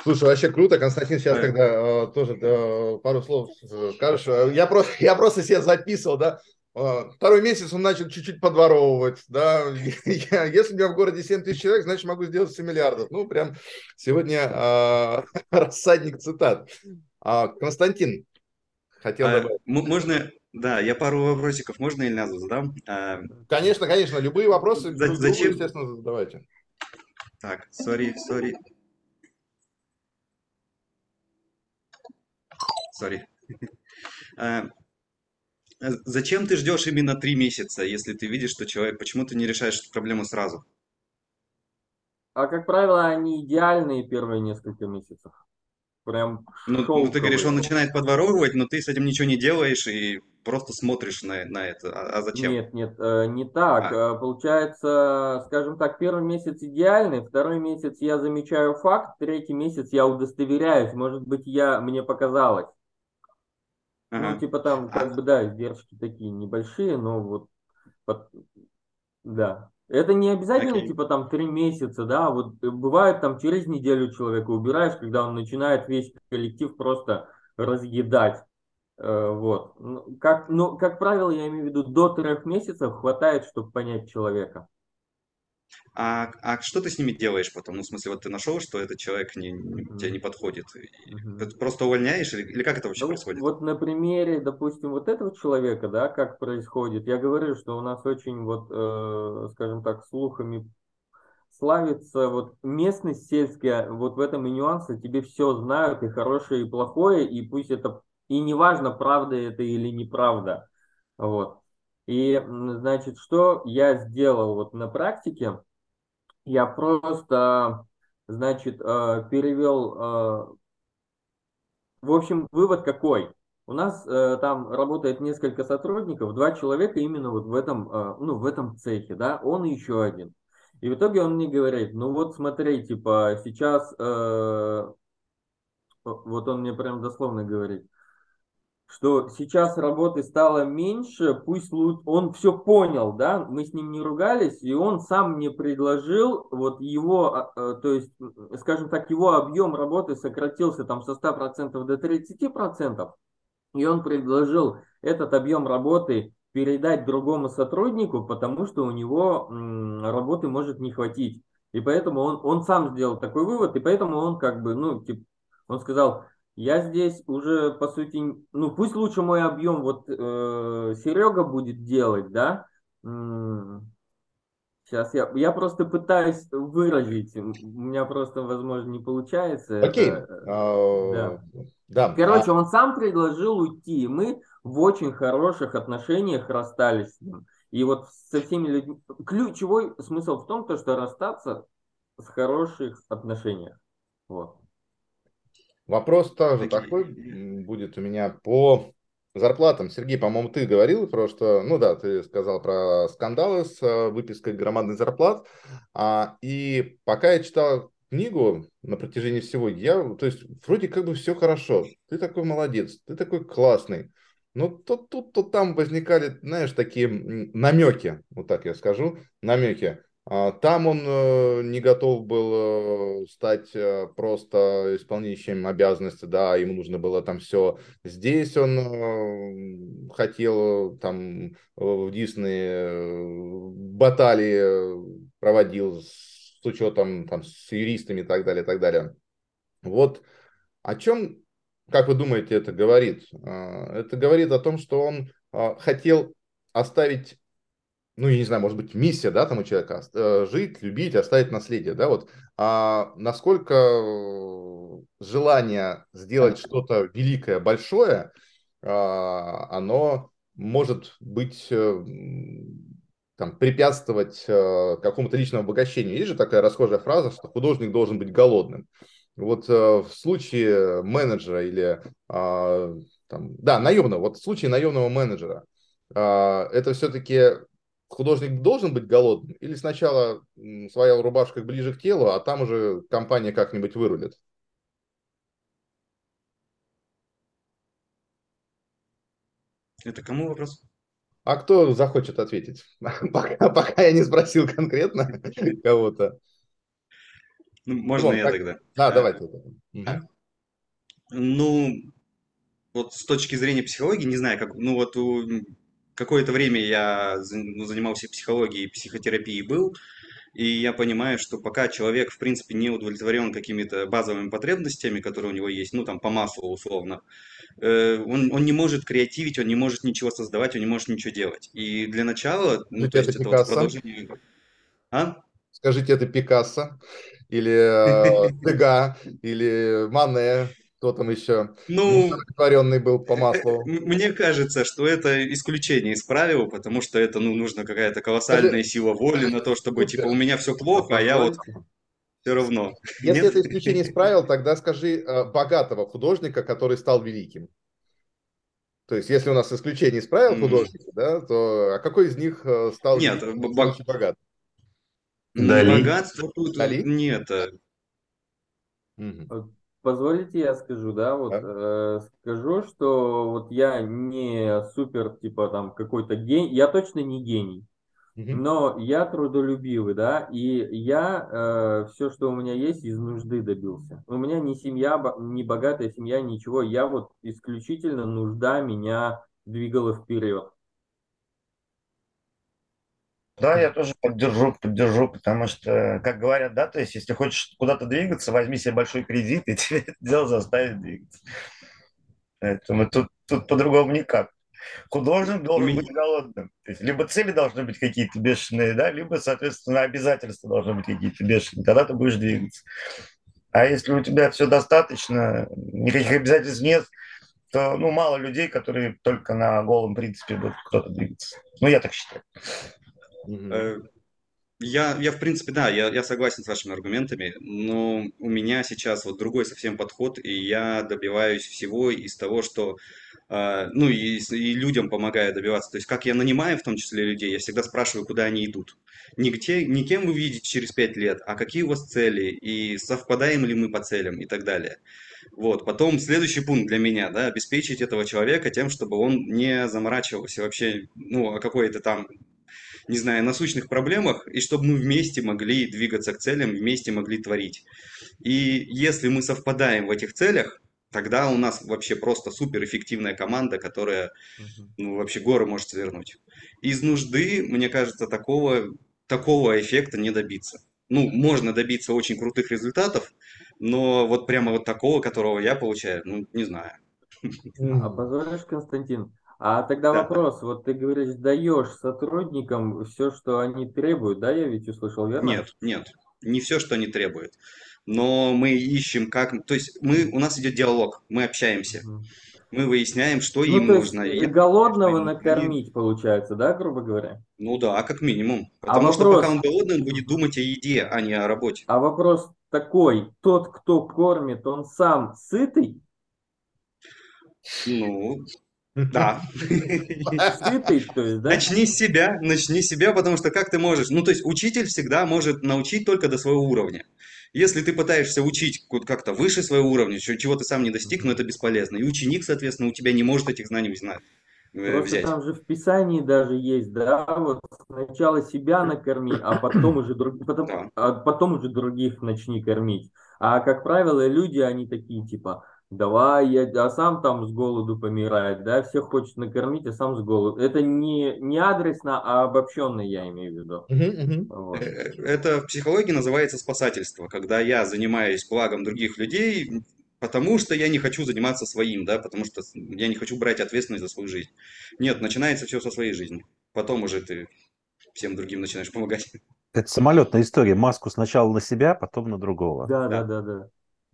Speaker 1: Слушай, вообще круто. Константин, сейчас
Speaker 5: Да.
Speaker 1: тогда э, тоже э, пару слов э, скажешь. Я просто, я просто себе записывал, да. Э, Второй месяц он начал чуть-чуть подворовывать, да. [LAUGHS] Я- если у меня в городе 7 тысяч человек, значит, могу сделать 7 миллиардов. Ну, прям сегодня э, [LAUGHS] рассадник цитат. А, Константин, хотел
Speaker 5: А,
Speaker 1: добавить.
Speaker 5: можно, да, я пару вопросиков, можно Ильназу задам? А,
Speaker 1: Конечно, конечно, любые вопросы,
Speaker 5: За-
Speaker 1: друг другу,
Speaker 5: зачем-
Speaker 1: естественно, задавайте.
Speaker 5: так, sorry, sorry. Sorry. А, [LAUGHS] а Зачем ты ждешь именно три месяца, если ты видишь, что человек... Почему ты не решаешь эту проблему сразу?
Speaker 4: А как правило, они идеальные первые несколько месяцев. Прям
Speaker 5: Ну, ну, ты говоришь, он начинает подворовывать, но ты с этим ничего не делаешь и просто смотришь на, на это. А, а зачем?
Speaker 4: Нет, нет, э, не так.
Speaker 5: А.
Speaker 4: Э, Получается, скажем так, первый месяц идеальный, второй месяц я замечаю факт, третий месяц я удостоверяюсь. Может быть, я мне показалось.
Speaker 5: Ага.
Speaker 4: Ну, типа там, как
Speaker 5: А.
Speaker 4: бы, да, издержки такие небольшие, но вот, под- да. Это не обязательно,
Speaker 5: Окей.
Speaker 4: типа, там, три месяца, да, вот э, бывает там через неделю человека убираешь, когда он начинает весь коллектив просто разъедать. Э, Вот. Ну, Как, ну, как правило, я имею в виду, до трех месяцев хватает, чтобы понять человека.
Speaker 5: А, а что ты с ними делаешь потом? Ну, в смысле, вот ты нашел, что этот человек не, не-
Speaker 4: Мгм.
Speaker 5: тебе не подходит.
Speaker 4: Мгм.
Speaker 5: Ты просто увольняешь или, или как это вообще
Speaker 4: Ну,
Speaker 5: происходит?
Speaker 4: вот на примере, допустим, вот этого человека, да, как происходит, я говорю, что у нас очень, вот, э, скажем так, слухами славится вот местность сельская, вот в этом и нюансы, тебе все знают, и хорошее, и плохое, и пусть это, и неважно, правда это или неправда, вот. И, значит, что я сделал вот на практике, я просто, значит, э, перевел э, в общем, вывод какой? У нас э, там работает несколько сотрудников, два человека именно вот в этом, ну, в этом цехе, да, он еще один. И в итоге он мне говорит, ну вот смотри, типа, сейчас, вот он мне прям дословно говорит, что сейчас работы стало меньше, пусть он все понял, да, мы с ним не ругались, и он сам мне предложил, вот его, а, а, то есть, скажем так, его объем работы сократился там со 100% до 30%, и он предложил этот объем работы передать другому сотруднику, потому что у него работы может не хватить. И поэтому он, он сам сделал такой вывод, и поэтому он как бы, ну, типа, он сказал, я здесь уже, по сути, ну, пусть лучше мой объем вот э, Серега будет делать, да, Сейчас я, я просто пытаюсь выразить, у меня просто, возможно, не получается.
Speaker 1: Окей.
Speaker 4: э,
Speaker 1: А, Да.
Speaker 4: Короче,
Speaker 1: А,
Speaker 4: он сам предложил уйти, и мы в очень хороших отношениях расстались с ним. И вот со всеми людьми... Ключевой смысл в том, то, что расстаться с хороших отношениях. Вот.
Speaker 1: Вопрос тоже
Speaker 5: Окей.
Speaker 1: такой будет у меня по зарплатам. Сергей, по-моему, ты говорил про что, ну да, ты сказал про скандалы с э, выпиской громадных зарплат. А, и пока я читал книгу на протяжении всего, я, то есть вроде как бы все хорошо. Ты такой молодец, ты такой классный. Но то тут, то там возникали, знаешь, такие намеки, вот так я скажу, намеки. А, Там он э, не готов был э, стать э, просто исполняющим обязанности, да, ему нужно было там все. Здесь он хотел там в Дисней баталии проводил с учетом там с юристами и так далее, и так далее. Вот о чем, как вы думаете, это говорит? А, Это говорит о том, что он а, хотел оставить ну, я не знаю, может быть, миссия, да, там у человека, э, жить, любить, оставить наследие, да, вот, а насколько э, желание сделать что-то великое, большое, а, оно может быть, э, м, там, препятствовать э, какому-то личному обогащению. Есть же такая расхожая фраза, что художник должен быть голодным. Вот в случае менеджера или, а, там, да, наемного, вот в случае наемного менеджера, а, это все-таки художник должен быть голодным или сначала своя рубашка ближе к телу, а там уже компания как-нибудь вырулит?
Speaker 5: Это кому вопрос?
Speaker 1: А кто захочет ответить? [LAUGHS] Пока, пока я не спросил конкретно [LAUGHS] кого-то.
Speaker 5: Ну, можно
Speaker 1: Димон,
Speaker 5: я
Speaker 1: как-
Speaker 5: тогда?
Speaker 1: Да,
Speaker 5: А,
Speaker 1: давай ты. Мгм.
Speaker 5: Ну, вот с точки зрения психологии, не знаю, как, ну вот у- какое-то время я ну, занимался психологией, психотерапией был, и я понимаю, что пока человек, в принципе, не удовлетворен какими-то базовыми потребностями, которые у него есть, ну, там, по маслу, условно, э, он, он не может креативить, он не может ничего создавать, он не может ничего делать. И для начала, ну,
Speaker 1: Скажите,
Speaker 5: то есть
Speaker 1: это
Speaker 5: это вот продолжении... А?
Speaker 1: Скажите, это Пикассо или э, [LAUGHS] Дега или Мане, кто там еще
Speaker 5: Ну,
Speaker 1: творенный был по маслу? [LAUGHS]
Speaker 5: Мне кажется, что это исключение из правил, потому что это, ну, нужно какая-то колоссальная
Speaker 1: Скажи,
Speaker 5: сила воли на то, чтобы, типа, у меня все плохо, а я вот все равно.
Speaker 1: Если
Speaker 5: Нет?
Speaker 1: это исключение из правил, тогда скажи э, богатого художника, который стал великим. То есть, если у нас исключение из правил
Speaker 5: М.
Speaker 1: художника, да, то а какой из них э, стал
Speaker 5: Нет,
Speaker 1: великим,
Speaker 5: б-
Speaker 1: будучи богат?
Speaker 5: М,
Speaker 6: Дали.
Speaker 5: Богатство тут
Speaker 1: Дали?
Speaker 5: нет.
Speaker 4: Вот Позволите я скажу, да, вот э, скажу, что вот я не супер, типа там какой-то гений, я точно не гений, но я трудолюбивый, да, и я все, что у меня есть, из нужды добился. У меня не семья, не богатая семья, ничего, я вот исключительно нужда меня двигала вперед.
Speaker 3: Да, я тоже поддержу, поддержу, потому что, как говорят, да, то есть, если хочешь куда-то двигаться, возьми себе большой кредит, и [LAUGHS] тебе это дело заставит двигаться. Поэтому тут, тут по-другому никак. Художник должен
Speaker 5: меня-
Speaker 3: быть голодным. То есть, либо цели должны быть какие-то бешеные, да, либо, соответственно, обязательства должны быть какие-то бешеные. Тогда ты будешь двигаться. А если у тебя все достаточно, никаких обязательств нет, то, ну, мало людей, которые только на голом принципе будут кто-то двигаться. Ну, я так считаю.
Speaker 5: Э, Я, я, в принципе, да, я, я согласен с вашими аргументами, но у меня сейчас вот другой совсем подход, и я добиваюсь всего из того, что, э, ну, и, и людям помогаю добиваться. То есть, как я нанимаю, в том числе людей, я всегда спрашиваю, куда они идут. Не, где, не кем вы видите через пять лет, а какие у вас цели, и совпадаем ли мы по целям, и так далее. Вот, потом следующий пункт для меня, да, обеспечить этого человека тем, чтобы он не заморачивался вообще, ну, о какой-то там не знаю, насущных проблемах, и чтобы мы вместе могли двигаться к целям, вместе могли творить. И если мы совпадаем в этих целях, тогда у нас вообще просто суперэффективная команда, которая, ну, вообще горы может свернуть. Из нужды, мне кажется, такого, такого эффекта не добиться. Ну, можно добиться очень крутых результатов, но вот прямо вот такого, которого я получаю, ну, не знаю.
Speaker 4: А позволишь, Константин? А тогда
Speaker 5: Да.
Speaker 4: вопрос, вот ты говоришь, даешь сотрудникам все, что они требуют, да, я ведь услышал, верно?
Speaker 5: Нет, нет, не все, что они требуют. Но мы ищем, как... То есть мы, у нас идет диалог, мы общаемся,
Speaker 4: Мгм.
Speaker 5: мы выясняем, что
Speaker 4: Ну,
Speaker 5: им
Speaker 4: то есть
Speaker 5: нужно. и
Speaker 4: голодного накормить, получается, да, грубо говоря?
Speaker 5: Ну да, как минимум.
Speaker 4: А
Speaker 5: Потому что
Speaker 4: вопрос-
Speaker 5: пока он голодный, он будет думать о еде, а не о работе.
Speaker 4: А вопрос такой, тот, кто кормит, он сам сытый?
Speaker 5: Ну, да.
Speaker 4: Сытый, то есть, да?
Speaker 5: Начни с себя, начни с себя, потому что как ты можешь? Ну, то есть учитель всегда может научить только до своего уровня. Если ты пытаешься учить как-то выше своего уровня, чего ты сам не достиг, ну это бесполезно. И ученик, соответственно, у тебя не может этих знаний знать, э,
Speaker 4: Просто
Speaker 5: взять.
Speaker 4: там же в Писании даже есть, да, вот сначала себя накорми, а потом уже, друг... [CLEARS THROAT] потом,
Speaker 5: Да.
Speaker 4: а потом уже других начни кормить. А как правило, люди, они такие типа, давай, я, а сам там с голоду помирает, да, всех хочет накормить, а сам с голоду. Это не, не адресно, а обобщенно я имею в виду.
Speaker 1: Мгм, мгм.
Speaker 4: Вот.
Speaker 5: Э, Это в психологии называется спасательство, когда я занимаюсь благом других людей, потому что я не хочу заниматься своим, да, потому что я не хочу брать ответственность за свою жизнь. Нет, начинается все со своей жизни. Потом уже ты всем другим начинаешь помогать.
Speaker 2: Это самолетная история. Маску сначала на себя, потом на другого.
Speaker 4: Да, да,
Speaker 5: Да.
Speaker 4: да, да.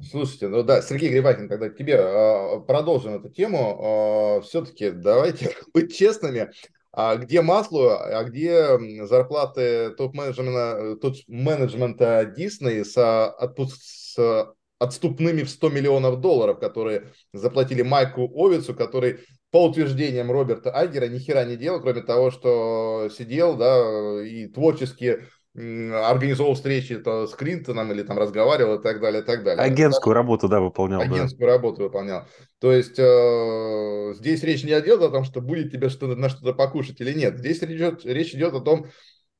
Speaker 1: Слушайте, ну да, Сергей Грибакин, тогда к тебе а, продолжим эту тему. Все-таки давайте [LAUGHS] быть честными. А где масло, а где зарплаты топ-менеджмента, топ-менеджмента Дисней с, а, отпуск- с отступными в 100 миллионов долларов, которые заплатили Майку Овицу, который по утверждениям Роберта Айгера ни хера не делал, кроме того, что сидел, да, и творчески организовал встречи то с Клинтоном или там разговаривал и так далее, и так далее.
Speaker 2: Агентскую работу, да, выполнял. да.
Speaker 1: Агентскую работу выполнял. То есть э, здесь речь не идет о том, что будет тебе что на что-то покушать или нет. Здесь речь идет, речь идет о том,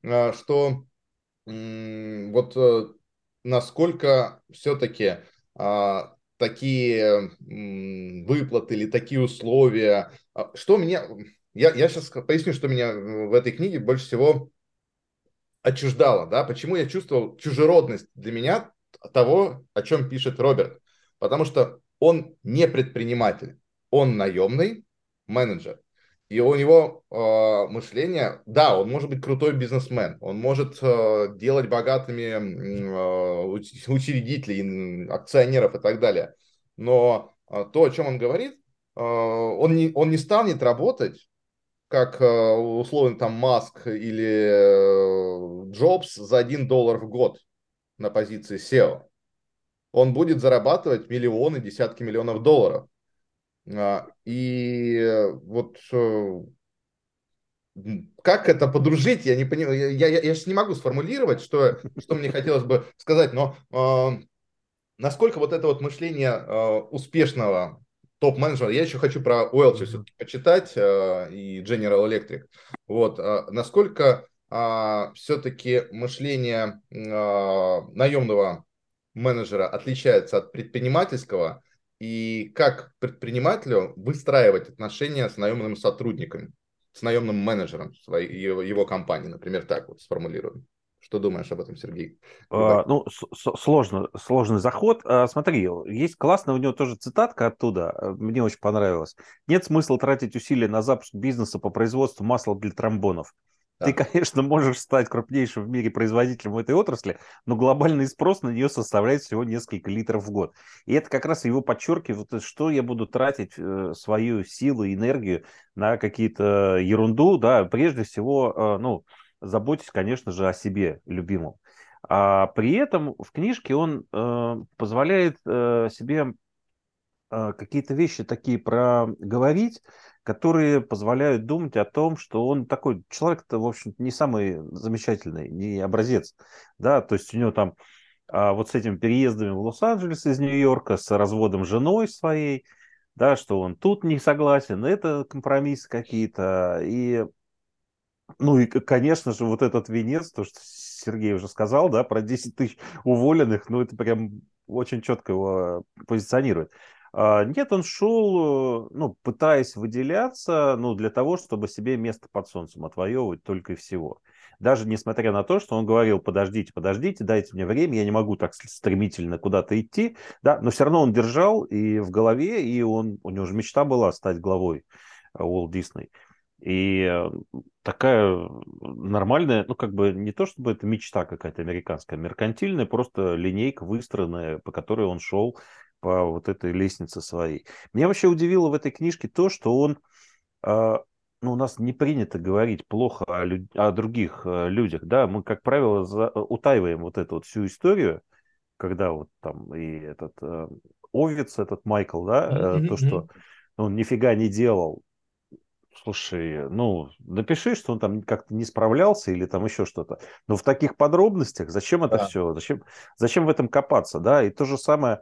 Speaker 1: э, что м, вот э, насколько все-таки а, такие м, выплаты или такие условия, а, что меня, я, я сейчас поясню, что меня в этой книге больше всего отчуждало, да, почему я чувствовал чужеродность для меня того, о чем пишет Роберт, потому что он не предприниматель, он наемный менеджер, и у него э, мышление, да, он может быть крутой бизнесмен, он может э, делать богатыми э, учредителей, акционеров и так далее, но э, то, о чем он говорит, э, он, не, он не станет работать как э, условно там Маск или э, Джобс за 1 доллар в год. на позиции SEO, он будет зарабатывать миллионы, десятки миллионов долларов. А, и вот э, как это подружить, я не понимаю, я, я, я же не могу сформулировать, что, что мне хотелось бы сказать, но э, насколько вот это вот мышление э, успешного топ-менеджера, я еще хочу про Уэлча все-таки почитать э, и General Electric, вот, э, насколько э, все-таки мышление э, наемного менеджера отличается от предпринимательского, и как предпринимателю выстраивать отношения с наемными сотрудниками с наемным менеджером своей, его, его компании, например, так вот сформулируем. Что думаешь об этом, Сергей?
Speaker 2: А, ну, сложно, сложный заход. А, смотри, есть классная у него тоже цитатка оттуда, а, мне очень понравилось. Нет смысла тратить усилия на запуск бизнеса по производству масла для тромбонов. Ты, конечно, можешь стать крупнейшим в мире производителем в этой отрасли, но глобальный спрос на нее составляет всего несколько литров в год. И это как раз его подчеркивает, что я буду тратить э, свою силу и энергию на какие-то ерунду, да, прежде всего, э, ну, заботьтесь, конечно же, о себе любимом. А при этом в книжке он э, позволяет э, себе э, какие-то вещи такие проговорить, которые позволяют думать о том, что он такой человек-то, в общем не самый замечательный, не образец, да, то есть у него там а, вот с этими переездами в Лос-Анджелес из Нью-Йорка, с разводом женой своей, да, что он тут не согласен, это компромиссы какие-то, и, ну и, конечно же, вот этот венец, то, что Сергей уже сказал, да, про 10 тысяч уволенных, ну это прям очень четко его позиционирует. А, нет, он шел, э, ну, пытаясь выделяться, ну, для того, чтобы себе место под солнцем отвоевывать только и всего. Даже несмотря на то, что он говорил, подождите, подождите, дайте мне время, я не могу так стремительно куда-то идти, да, но все равно он держал и в голове, и он, у него же мечта была стать главой Уолт Дисней. И э, такая нормальная, ну, как бы не то, чтобы это мечта какая-то американская, меркантильная, просто линейка выстроенная, по которой он шел по вот этой лестнице своей. Меня вообще удивило в этой книжке то, что он, э, ну, у нас не принято говорить плохо о, люд... о других э, людях, да, мы, как правило, за... утаиваем вот эту вот всю историю, когда вот там и этот Овец, этот Майкл, да, mm-hmm. то, что он нифига не делал, Слушай, ну, напиши, что он там как-то не справлялся или там еще что-то. Но в таких подробностях зачем это да. все? Зачем, зачем в этом копаться, да? И то же самое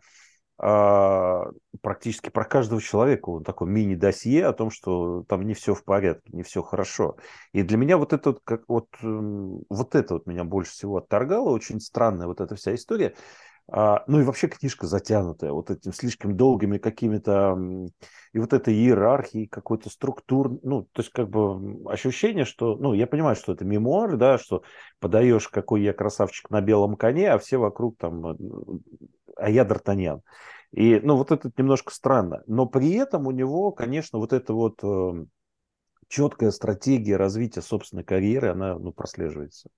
Speaker 2: а, практически про каждого человека вот такой мини-досье о том, что там не все в порядке, не все хорошо. И для меня вот это как вот, вот это вот меня больше всего отторгало, очень странная вот эта вся история. А, ну и вообще книжка затянутая вот этим слишком долгими какими-то и вот этой иерархией какой-то структур, ну то есть как бы ощущение, что, ну я понимаю, что это мемуар, да, что подаешь, какой я красавчик на белом коне, а все вокруг там а я Д'Артаньян. И, ну, вот это немножко странно. Но при этом у него, конечно, вот эта вот э, четкая стратегия развития собственной карьеры, она, ну, прослеживается.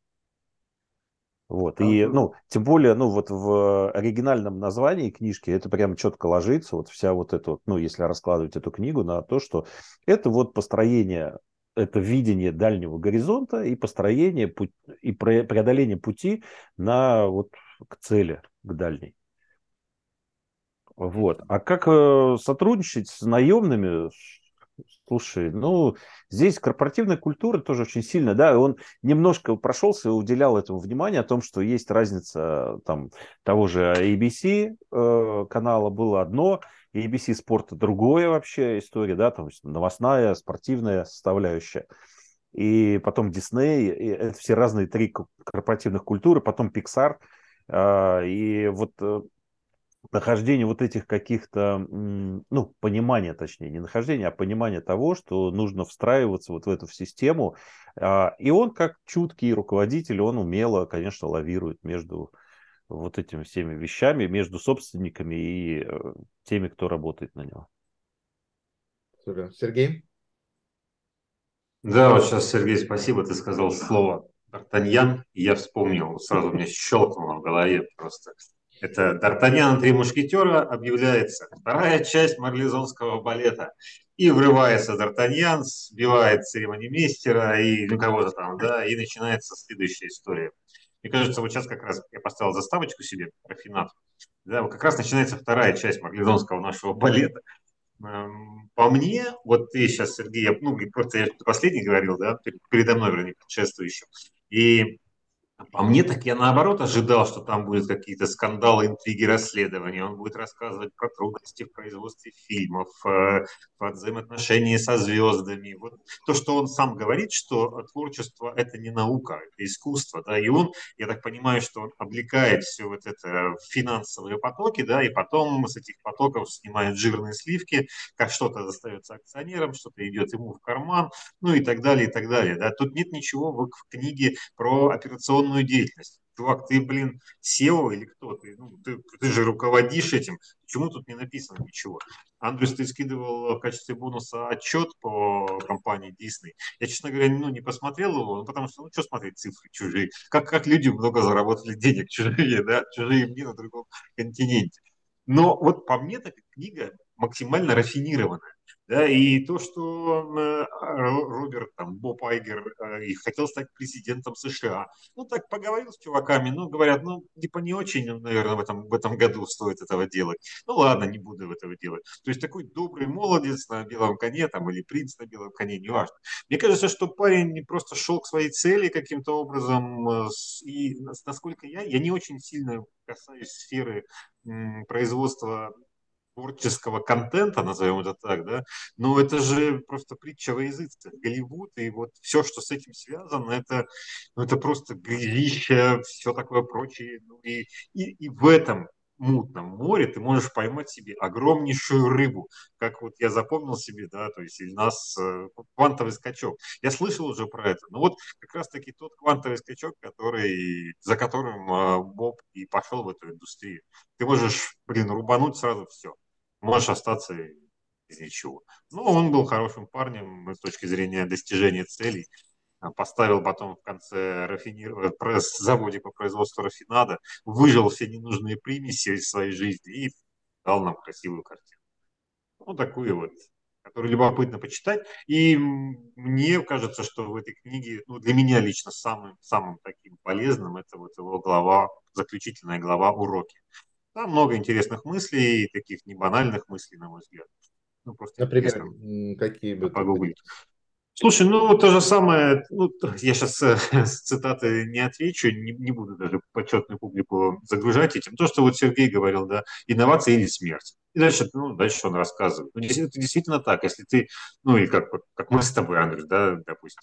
Speaker 2: Вот. И, ну, тем более, ну, вот в оригинальном названии книжки это прямо четко ложится, вот вся вот эта вот, ну, если раскладывать эту книгу на то, что это вот построение, это видение дальнего горизонта и построение и преодоление пути на вот к цели, к дальней. Вот. А как э, сотрудничать с наемными? Слушай, ну, здесь корпоративная культура тоже очень сильная, да, он немножко прошелся и уделял этому внимание о том, что есть разница там того же ABC э, канала было одно, ABC спорта другое вообще история, да, там новостная, спортивная составляющая. И потом и это все разные три корпоративных культуры, потом Pixar. Э, и вот э, нахождение вот этих каких-то, ну, понимания, точнее, не нахождение, а понимание того, что нужно встраиваться вот в эту систему. А, и он, как чуткий руководитель, он умело, конечно, лавирует между вот этими всеми вещами, между собственниками и э, теми, кто работает на него.
Speaker 1: Сергей?
Speaker 6: Да, вот сейчас, Сергей, спасибо, ты сказал слово Д'Артаньян, и я вспомнил, сразу мне щелкнуло в голове просто это «Д'Артаньян три мушкетера» объявляется вторая часть марлезонского балета. И врывается Д'Артаньян, сбивает церемонимейстера и ну, кого-то там, да, и начинается следующая история. Мне кажется, вот сейчас как раз я поставил заставочку себе, рафинат. Да, вот как раз начинается вторая часть марлезонского нашего балета. Эм, по мне, вот ты сейчас, Сергей, я, ну, просто я последний говорил, да, передо мной, вернее, предшествующим. И по мне, так я наоборот ожидал, что там будут какие-то скандалы, интриги, расследования. Он будет рассказывать про трудности в производстве фильмов, э, про взаимоотношения со звездами. Вот то, что он сам говорит, что творчество – это не наука, это искусство. Да? И он, я так понимаю, что он облекает все вот это в финансовые потоки, да, и потом с этих потоков снимает жирные сливки, как что-то достается акционерам, что-то идет ему в карман, ну и так далее, и так далее. Да? Тут нет ничего в книге про операционную операционную деятельность. Чувак, ты, блин, SEO или кто ты? Ну, ты, ты же руководишь этим. Почему тут не написано ничего? Андрюс, ты скидывал в качестве бонуса отчет по компании Disney. Я, честно говоря, ну, не посмотрел его, ну, потому что, ну, что смотреть цифры чужие? Как, как люди много заработали денег [LAUGHS] чужие, да? Чужие мне на другом континенте. Но вот по мне так книга максимально рафинированная. Да, и то, что э, Роберт, там, Боб Айгер э, и хотел стать президентом США. Ну, так поговорил с чуваками, ну, говорят, ну, типа не очень, наверное, в этом, в этом году стоит этого делать. Ну, ладно, не буду этого делать. То есть такой добрый молодец на белом коне, там, или принц на белом коне, неважно. Мне кажется, что парень просто шел к своей цели каким-то образом, э, и насколько я, я не очень сильно касаюсь сферы производства творческого контента, назовем это так, да, но это же просто притча во языцах. Голливуд и вот все, что с этим связано, это, ну, это просто грязище, все такое прочее. Ну, и, и, и в этом мутном море ты можешь поймать себе огромнейшую рыбу, как вот я запомнил себе, да, то есть у нас э, квантовый скачок. Я слышал уже про это, но вот как раз-таки тот квантовый скачок, который, за которым э, Боб и пошел в эту индустрию. Ты можешь, блин, рубануть сразу все можешь остаться без ничего. Ну, он был хорошим парнем с точки зрения достижения целей. А, поставил потом в конце рафинир... Э, заводе по производству рафинада, выжил все ненужные примеси из своей жизни и дал нам красивую картину. Ну, такую вот, которую любопытно почитать. И мне кажется, что в этой книге, ну, для меня лично самым, самым таким полезным, это вот его глава, заключительная глава «Уроки». Там много интересных мыслей, таких не банальных мыслей, на мой взгляд.
Speaker 1: Ну, просто Например, какие бы...
Speaker 6: Погуглить. Слушай, ну то же самое, ну, [LAUGHS] я сейчас э, с цитаты не отвечу, не, не буду даже почетную публику загружать этим. То, что вот Сергей говорил, да, инновация или смерть. И дальше, ну, дальше он рассказывает. Ну, это действительно так, если ты, ну, или как, как мы с тобой, Андрей, да, допустим,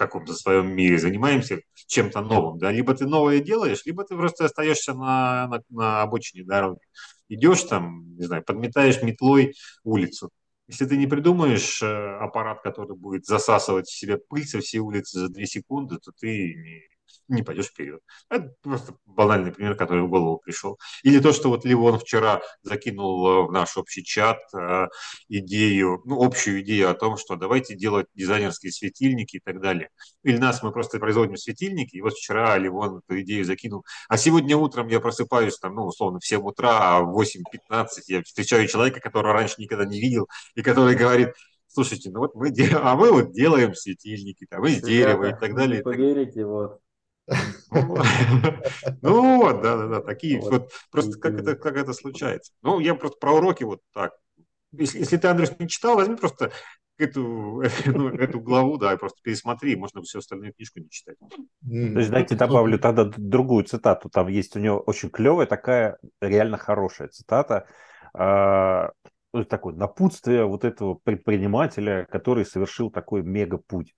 Speaker 6: каком-то своем мире занимаемся чем-то новым, да, либо ты новое делаешь, либо ты просто остаешься на, на, на обочине дороги. Идешь там, не знаю, подметаешь метлой улицу. Если ты не придумаешь э, аппарат, который будет засасывать в себя пыль со всей улицы за две секунды, то ты не, не пойдешь вперед. Это просто банальный пример, который в голову пришел. Или то, что вот Ливон вчера закинул э, в наш общий чат э, идею, ну, общую идею о том, что давайте делать дизайнерские светильники и так далее. Или нас мы просто производим светильники, и вот вчера Ливон эту идею закинул. А сегодня утром я просыпаюсь, там, ну, условно, в 7 утра, а в 8.15 я встречаю человека, которого раньше никогда не видел, и который говорит, слушайте, ну вот мы, а мы вот делаем светильники, там, из дерева и так далее.
Speaker 4: Вы поверите, вот [LAUGHS]
Speaker 6: ну вот, да, да, да, такие вот, просто как это, как это случается. Ну, я просто про уроки вот так. Если, если ты, Андрюш, не читал, возьми просто эту, [LAUGHS] ну, эту главу, да, просто пересмотри, можно всю остальную книжку не читать.
Speaker 2: То есть, дайте добавлю тогда другую цитату. Там есть у него очень клевая такая, реально хорошая цитата. А, такое напутствие вот этого предпринимателя, который совершил такой мега-путь.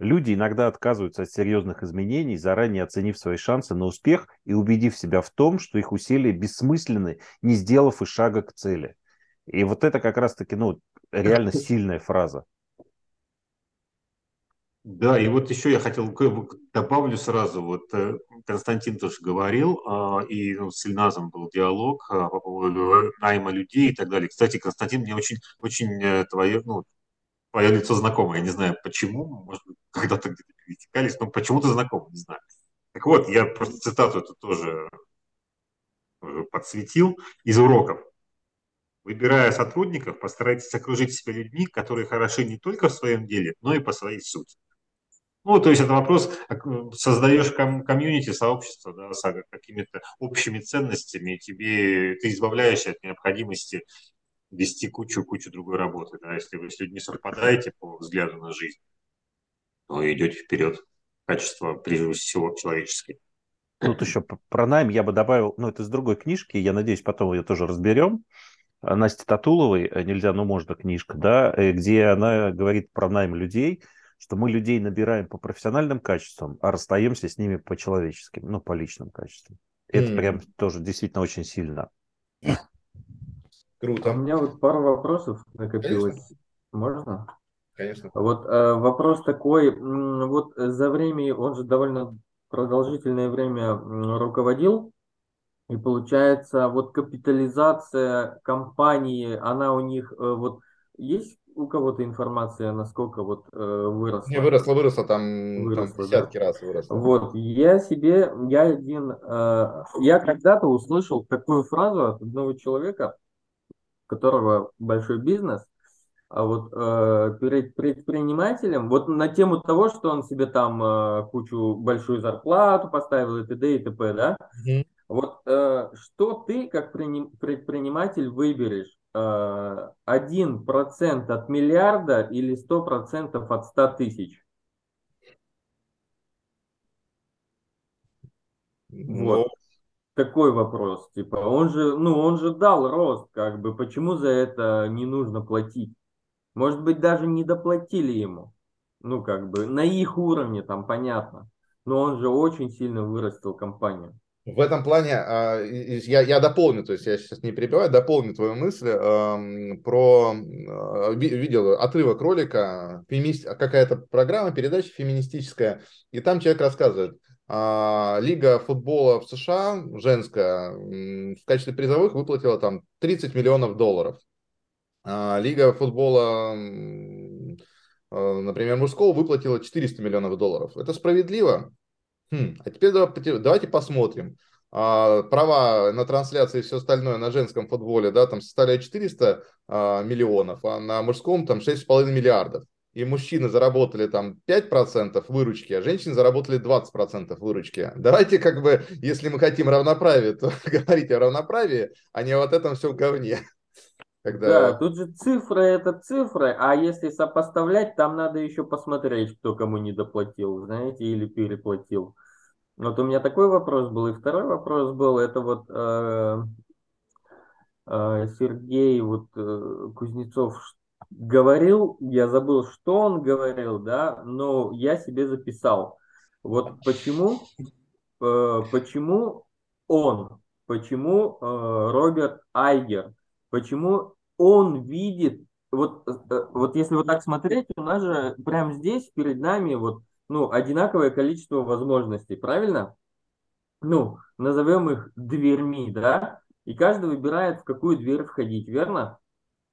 Speaker 2: Люди иногда отказываются от серьезных изменений, заранее оценив свои шансы на успех и убедив себя в том, что их усилия бессмысленны, не сделав и шага к цели. И вот это как раз-таки, ну, реально [LAUGHS] сильная фраза.
Speaker 6: Да, и вот еще я хотел добавлю сразу, вот э, Константин тоже говорил, а, и ну, с Ильназом был диалог а, по поводу найма людей и так далее. Кстати, Константин, мне очень, очень э, твое, ну, твое лицо знакомое, я не знаю почему, может быть, [LAUGHS] когда-то где-то пересекались, но почему-то знакомо, не знаю. Так вот, я просто цитату эту тоже подсветил из уроков. Выбирая сотрудников, постарайтесь окружить себя людьми, которые хороши не только в своем деле, но и по своей сути. Ну, то есть это вопрос, создаешь ком- комьюнити, сообщество, да, с какими-то общими ценностями, тебе ты избавляешься от необходимости вести кучу-кучу другой работы. Да, если вы с людьми совпадаете по взгляду на жизнь, то идете вперед. Качество, прежде всего, человеческое.
Speaker 2: Тут еще про найм я бы добавил, ну, это из другой книжки, я надеюсь, потом ее тоже разберем. Насти Татуловой «Нельзя, но можно» книжка, да, э, где она говорит про найм людей – что мы людей набираем по профессиональным качествам, а расстаемся с ними по человеческим, ну, по личным качествам. Это mm. прям тоже действительно очень сильно.
Speaker 4: Круто. У меня вот пару вопросов накопилось. Конечно. Можно?
Speaker 1: Конечно.
Speaker 4: Вот э, вопрос такой, вот за время, он же довольно продолжительное время руководил, и получается, вот капитализация компании, она у них, э, вот есть у кого-то информация, насколько вот э, выросла?
Speaker 1: Не выросла, выросла там, выросла, там десятки да. раз выросла.
Speaker 4: Вот, я себе, я один, э, я когда-то услышал такую фразу от одного человека, которого большой бизнес, а вот э, перед предпринимателем, вот на тему того, что он себе там э, кучу большую зарплату поставил и т.д. и т.п., да? Mm-hmm. Вот э, что ты как предприниматель выберешь? Э, один процент от миллиарда или сто процентов от ста тысяч?
Speaker 1: Вот.
Speaker 4: Такой вопрос. Типа, он же, ну, он же дал рост, как бы, почему за это не нужно платить? Может быть, даже не доплатили ему. Ну, как бы, на их уровне, там, понятно. Но он же очень сильно вырастил компанию.
Speaker 1: В этом плане а, я, я дополню, то есть я сейчас не перебиваю, дополню твою мысль про, а, видел отрывок ролика, какая-то программа, передача феминистическая, и там человек рассказывает, Лига футбола в США, женская, в качестве призовых выплатила там 30 миллионов долларов. Лига футбола, например, мужского выплатила 400 миллионов долларов. Это справедливо? Хм, а теперь давайте посмотрим. А, права на трансляции и все остальное на женском футболе, да, там составляют 400 а, миллионов, а на мужском там 6,5 миллиардов. И мужчины заработали там 5% выручки, а женщины заработали 20% выручки. Давайте как бы, если мы хотим равноправия, то [LAUGHS] говорить о равноправии, а не вот этом всем говне. [LAUGHS]
Speaker 4: Когда... Да, тут же цифры это цифры, а если сопоставлять, там надо еще посмотреть, кто кому не доплатил, знаете, или переплатил. Вот у меня такой вопрос был. И второй вопрос был, это вот э, э, Сергей вот, э, Кузнецов говорил, я забыл, что он говорил, да, но я себе записал. Вот почему, э, почему он, почему э, Роберт Айгер, почему он видит, вот, э, вот если вот так смотреть, у нас же прямо здесь перед нами вот ну, одинаковое количество возможностей, правильно? Ну, назовем их дверьми, да? И каждый выбирает, в какую дверь входить, верно?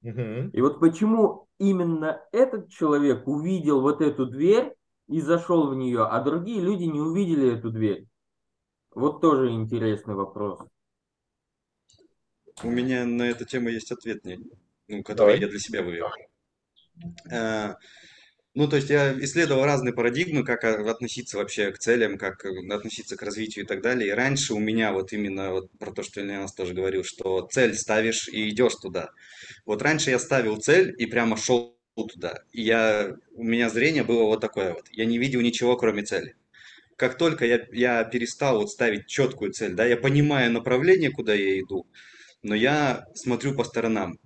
Speaker 4: Угу. И вот почему именно этот человек увидел вот эту дверь и зашел в нее, а другие люди не увидели эту дверь? Вот тоже интересный вопрос.
Speaker 5: У меня на эту тему есть ответ, ну, который Давай. я для себя вывел. А, ну, то есть я исследовал разные парадигмы, как относиться вообще к целям, как э, относиться к развитию и так далее. И раньше у меня вот именно вот про то, что Илья нас тоже говорил, что цель ставишь и идешь туда. Вот раньше я ставил цель и прямо шел туда. И я, у меня зрение было вот такое вот. Я не видел ничего, кроме цели. Как только я, я перестал вот ставить четкую цель, да, я понимаю направление, куда я иду, но я смотрю по сторонам.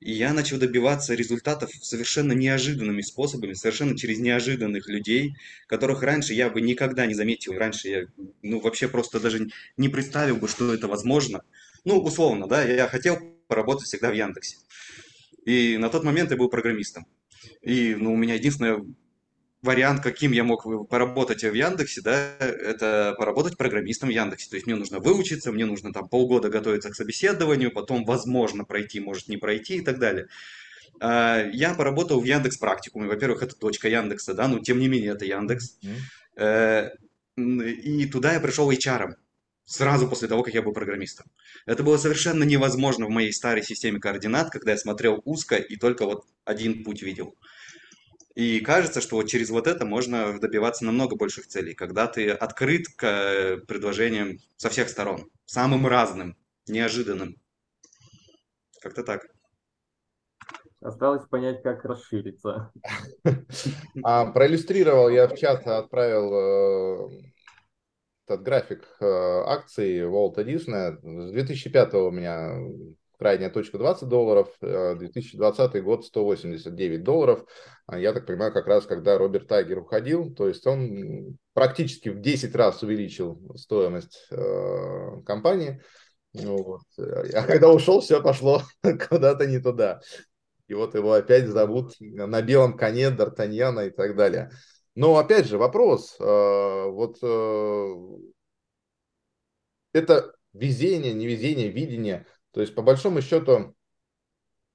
Speaker 5: И я начал добиваться результатов совершенно неожиданными способами, совершенно через неожиданных людей, которых раньше я бы никогда не заметил. Раньше я ну, вообще просто даже не представил бы, что это возможно. Ну, условно, да, я хотел поработать всегда в Яндексе. И на тот момент я был программистом. И ну, у меня единственное вариант, каким я мог поработать в Яндексе, да, это поработать программистом в Яндексе. То есть мне нужно выучиться, мне нужно там полгода готовиться к собеседованию, потом, возможно, пройти, может не пройти и так далее. А, я поработал в Яндекс практикуме. Во-первых, это точка Яндекса, да, но тем не менее это Яндекс. Mm-hmm. И туда я пришел HR сразу после того, как я был программистом. Это было совершенно невозможно в моей старой системе координат, когда я смотрел узко и только вот один путь видел. И кажется, что вот через вот это можно добиваться намного больших целей, когда ты открыт к э, предложениям со всех сторон, самым разным, неожиданным. Как-то так.
Speaker 4: Осталось понять, как расшириться. [LAUGHS]
Speaker 1: А, проиллюстрировал я в чат, отправил э, этот график э, акций Волта Диснея. С 2005 у меня крайняя точка 20 долларов, 2020 э, год 189 долларов. А я так понимаю, как раз когда Роберт Тайгер уходил, то есть он практически в 10 раз увеличил стоимость э, компании. Ну, вот. А когда ушел, все пошло [LAUGHS] куда-то не туда. И вот его опять зовут на белом коне Д'Артаньяна и так далее. Но опять же вопрос, э, вот это везение, невезение, видение – то есть, по большому счету,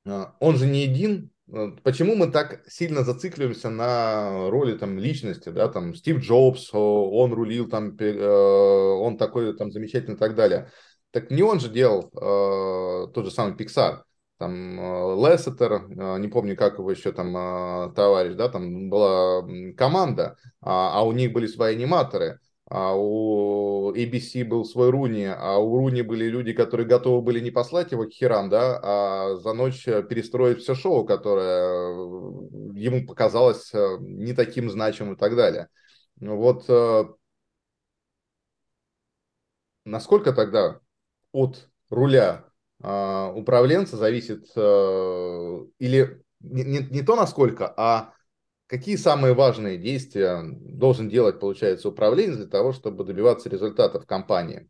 Speaker 1: а, он же не един. А, почему мы так сильно зацикливаемся на роли там личности, да, там Стив Джобс, он рулил там, э, он такой там замечательный и так далее. Так не он же делал э, тот же самый Pixar, там э, Лессетер, не помню, как его еще там товарищ, да, там была команда, а, а у них были свои аниматоры а у ABC был свой Руни, а у Руни были люди, которые готовы были не послать его к херам, да, а за ночь перестроить все шоу, которое э, ему показалось э, не таким значимым и так далее. Вот э, насколько тогда от руля управленца зависит, или не, не, не то насколько, а какие самые важные действия должен делать, получается, управление для того, чтобы добиваться результатов в компании?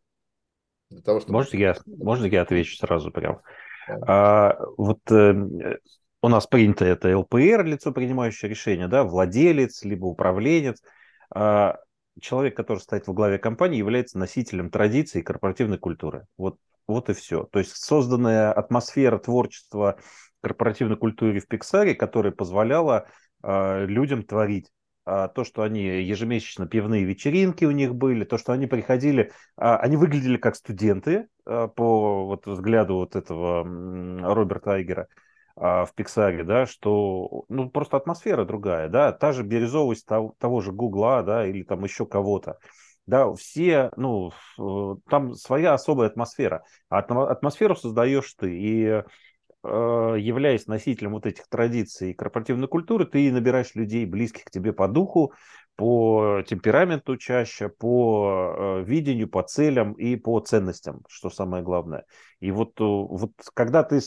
Speaker 2: Для того, чтобы... можно, я, [LAUGHS] можно я отвечу сразу прям? А, вот э, у нас принято это ЛПР, лицо, принимающее решение, да, владелец, либо управленец. А, человек, который стоит во главе компании, является носителем традиций и корпоративной культуры. Вот, вот и все. То есть созданная атмосфера творчества корпоративной культуры в Пиксаре, которая позволяла людям творить. А, то, что они ежемесячно пивные вечеринки у них были, то, что они приходили, а, они выглядели как студенты по вот взгляду вот этого Роберта Айгера в Пиксаре, да, что ну просто атмосфера другая, да, та же бирюзовость того, того же Гугла, да, или там еще кого-то, да, все, ну, там своя особая атмосфера, а атмосферу создаешь ты, и Э, являясь носителем вот этих традиций корпоративной культуры, ты набираешь людей, близких к тебе по духу, по темпераменту чаще, по э, видению, по целям и по ценностям, что самое главное. И вот, э, вот когда ты...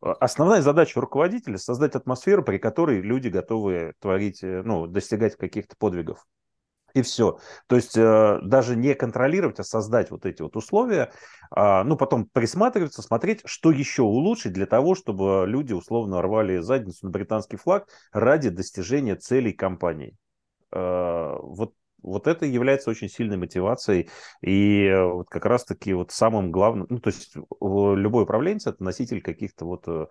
Speaker 2: Основная задача руководителя – создать атмосферу, при которой люди готовы творить, ну, достигать каких-то подвигов и все. То есть э, даже не контролировать, а создать вот эти вот условия, э, ну, потом присматриваться, смотреть, что еще улучшить для того, чтобы люди условно рвали задницу на британский флаг ради достижения целей компании. Э, вот вот это является очень сильной мотивацией и вот как раз-таки вот самым главным, ну, то есть любой управленец – это носитель каких-то вот э,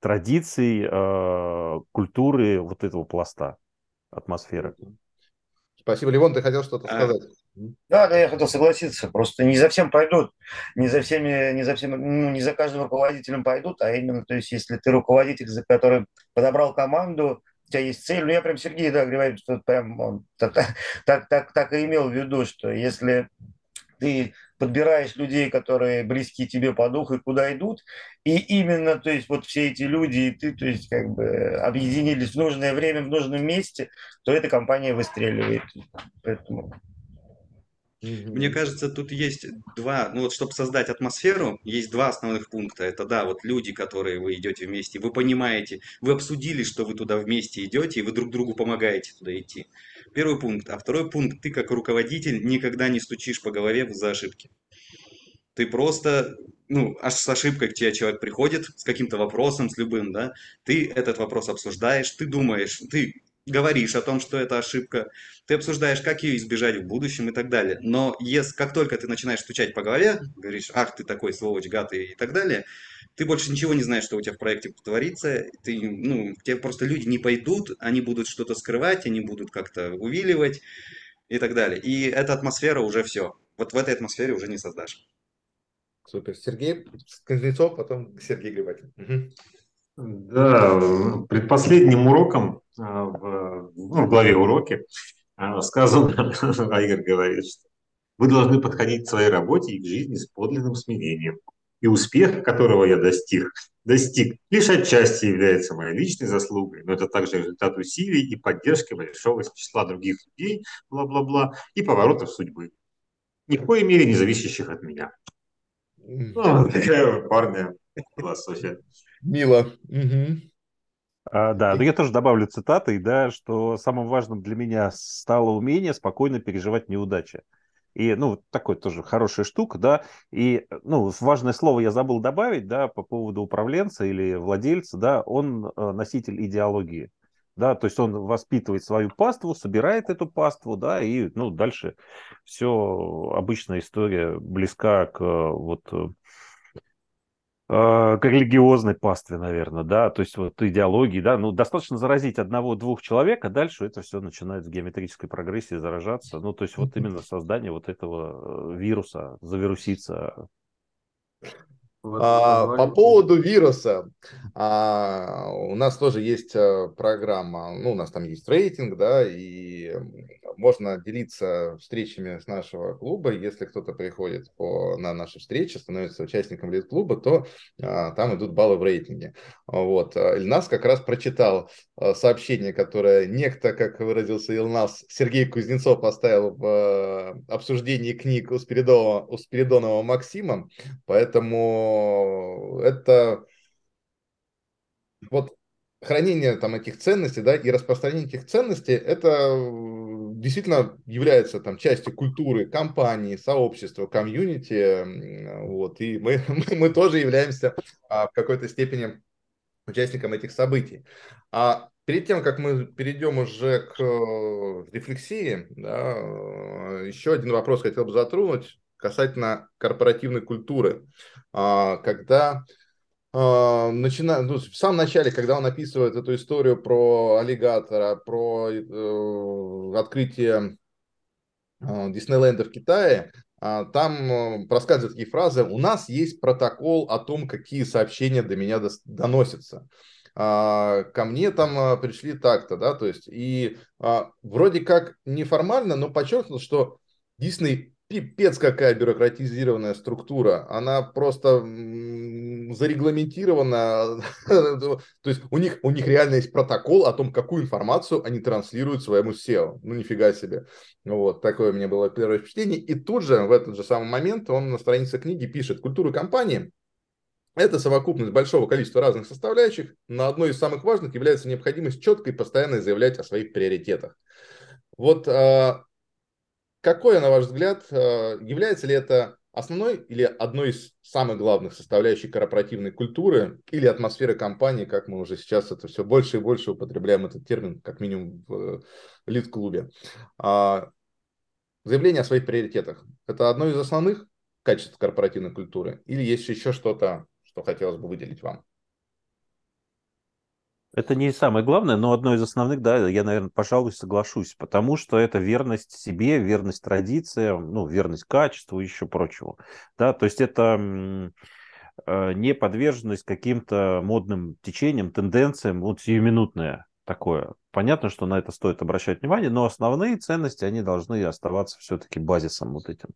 Speaker 2: традиций, э, культуры вот этого пласта атмосферы.
Speaker 1: Спасибо, Ливон, ты хотел что-то а. сказать?
Speaker 3: Да, да, я хотел согласиться. Просто не за всем пойдут, не за всеми, не за всем, ну, не за каждым руководителем пойдут, а именно, то есть, если ты руководитель, за который подобрал команду, у тебя есть цель, ну, я прям Сергей, да, говорит, что прям он так, [LAUGHS] так, так, так и имел в виду, что если ты подбираешь людей, которые близки тебе по духу и куда идут, и именно, то есть вот все эти люди и ты, то есть как бы объединились в нужное время, в нужном месте, то эта компания выстреливает. Поэтому...
Speaker 5: Мне кажется, тут есть два, ну вот чтобы создать атмосферу, есть два основных пункта. Это да, вот люди, которые вы идете вместе, вы понимаете, вы обсудили, что вы туда вместе идете, и вы друг другу помогаете туда идти. Первый пункт. А второй пункт, ты как руководитель никогда не стучишь по голове за ошибки. Ты просто, ну, аж с ошибкой к тебе человек приходит, с каким-то вопросом, с любым, да, ты этот вопрос обсуждаешь, ты думаешь, ты говоришь о том, что это ошибка, ты обсуждаешь, как ее избежать в будущем и так далее. Но если, как только ты начинаешь стучать по голове, говоришь, ах, ты такой сволочь, гад и, так далее, ты больше ничего не знаешь, что у тебя в проекте творится, ты, ну, тебе просто люди не пойдут, они будут что-то скрывать, они будут как-то увиливать и так далее. И эта атмосфера уже все. Вот в этой атмосфере уже не создашь.
Speaker 1: Супер. Сергей Кузнецов, потом Сергей Грибакин. Угу.
Speaker 6: Да, предпоследним уроком а, в, ну, в главе уроки а, сказано, [LAUGHS] а Игорь говорит, что вы должны подходить к своей работе и к жизни с подлинным смирением. И успех, которого я достиг, достиг, лишь отчасти является моей личной заслугой, но это также результат усилий и поддержки большого числа других людей, бла-бла-бла, и поворотов судьбы, ни в коей мере не зависящих от меня. Ну, [LAUGHS] такая парня философия.
Speaker 1: Мило. Угу.
Speaker 2: А, да, но я тоже добавлю цитатой, да, что самым важным для меня стало умение спокойно переживать неудачи. И, ну, такой тоже хорошая штука, да. И, ну, важное слово я забыл добавить, да, по поводу управленца или владельца, да, он э, носитель идеологии. Да, то есть он воспитывает свою паству, собирает эту паству, да, и, ну, дальше все обычная история близка к вот к религиозной пастве, наверное, да, то есть вот идеологии, да, ну, достаточно заразить одного-двух человек, а дальше это все начинает в геометрической прогрессии заражаться, ну, то есть вот именно создание вот этого э, вируса, завируситься.
Speaker 1: А, по поводу вируса, а, у нас тоже есть э, программа, ну, у нас там есть рейтинг, да, и можно делиться встречами с нашего клуба. Если кто-то приходит по, на наши встречи, становится участником лид-клуба, то а, там идут баллы в рейтинге. Вот. А, Ильнас как раз прочитал а, сообщение, которое некто, как выразился Ильнас, Сергей Кузнецов поставил в а, обсуждении книг у Спиридонова, у Спиридонова Максима. Поэтому это вот хранение там этих ценностей, да, и распространение этих ценностей, это действительно является там частью культуры компании, сообщества, комьюнити, вот, и [LAUGHS] мы, мы тоже являемся а, в какой-то степени участником этих событий. А перед тем, как мы перейдем уже к э, рефлексии, да, э, еще один вопрос хотел бы затронуть касательно корпоративной культуры. А, когда а, начина... ну, в самом начале, когда он описывает эту историю про аллигатора, про э, открытие э, Диснейленда в Китае, э, там э, проскальзывают такие фразы «У нас есть протокол о том, какие сообщения до меня доносятся». А, ко мне там а, пришли так-то, да, то есть, и а, вроде как неформально, но подчеркнул, что Дисней пипец какая бюрократизированная структура. Она просто зарегламентирована. [LAUGHS] То есть у них, у них реально есть протокол о том, какую информацию они транслируют своему SEO. Ну, нифига себе. Вот, такое у меня было первое впечатление. И тут же, в этот же самый момент, он на странице книги пишет, культура компании это совокупность большого количества разных составляющих, но одной из самых важных является необходимость четко и постоянно заявлять о своих приоритетах. Вот а, какое, на ваш взгляд, э, является ли это основной или одной из самых главных составляющих корпоративной культуры или атмосферы компании, как мы уже сейчас это все больше и больше употребляем этот термин, как минимум в лид-клубе. А, заявление о своих приоритетах. Это одно из основных качеств корпоративной культуры или есть еще что-то, что хотелось бы выделить вам?
Speaker 2: Это не самое главное, но одно из основных, да, я, наверное, пожалуй, соглашусь, потому что это верность себе, верность традициям, ну, верность качеству и еще прочего. Да, то есть это э, не подверженность каким-то модным течениям, тенденциям, вот сиюминутное такое. Понятно, что на это стоит обращать внимание, но основные ценности, они должны оставаться все-таки базисом вот этим.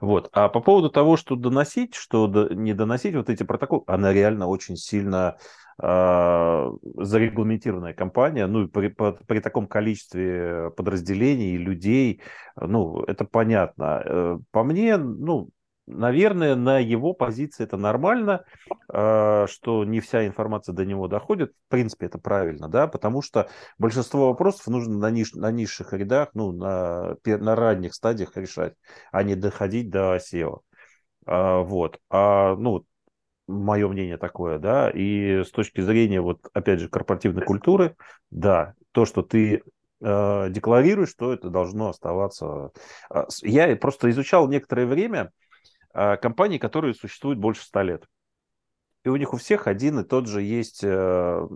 Speaker 2: Вот. А по поводу того, что доносить, что не доносить, вот эти протоколы, она реально очень сильно зарегламентированная компания, ну, при, при, таком количестве подразделений людей, ну, это понятно. Э, по мне, ну, наверное, на его позиции это нормально, а, что не вся информация до него доходит. В принципе, это правильно, да, потому что большинство вопросов нужно на, ниш, на низших рядах, ну, на, на ранних стадиях решать, а не доходить до SEO. А, вот. А, ну, мое мнение такое, да, и с точки зрения, вот, опять же, корпоративной культуры, да, то, что ты э, декларируешь, что это должно оставаться. Я просто изучал некоторое время, а, компаний, которые существуют больше ста лет. И у них у всех один и тот же есть, э,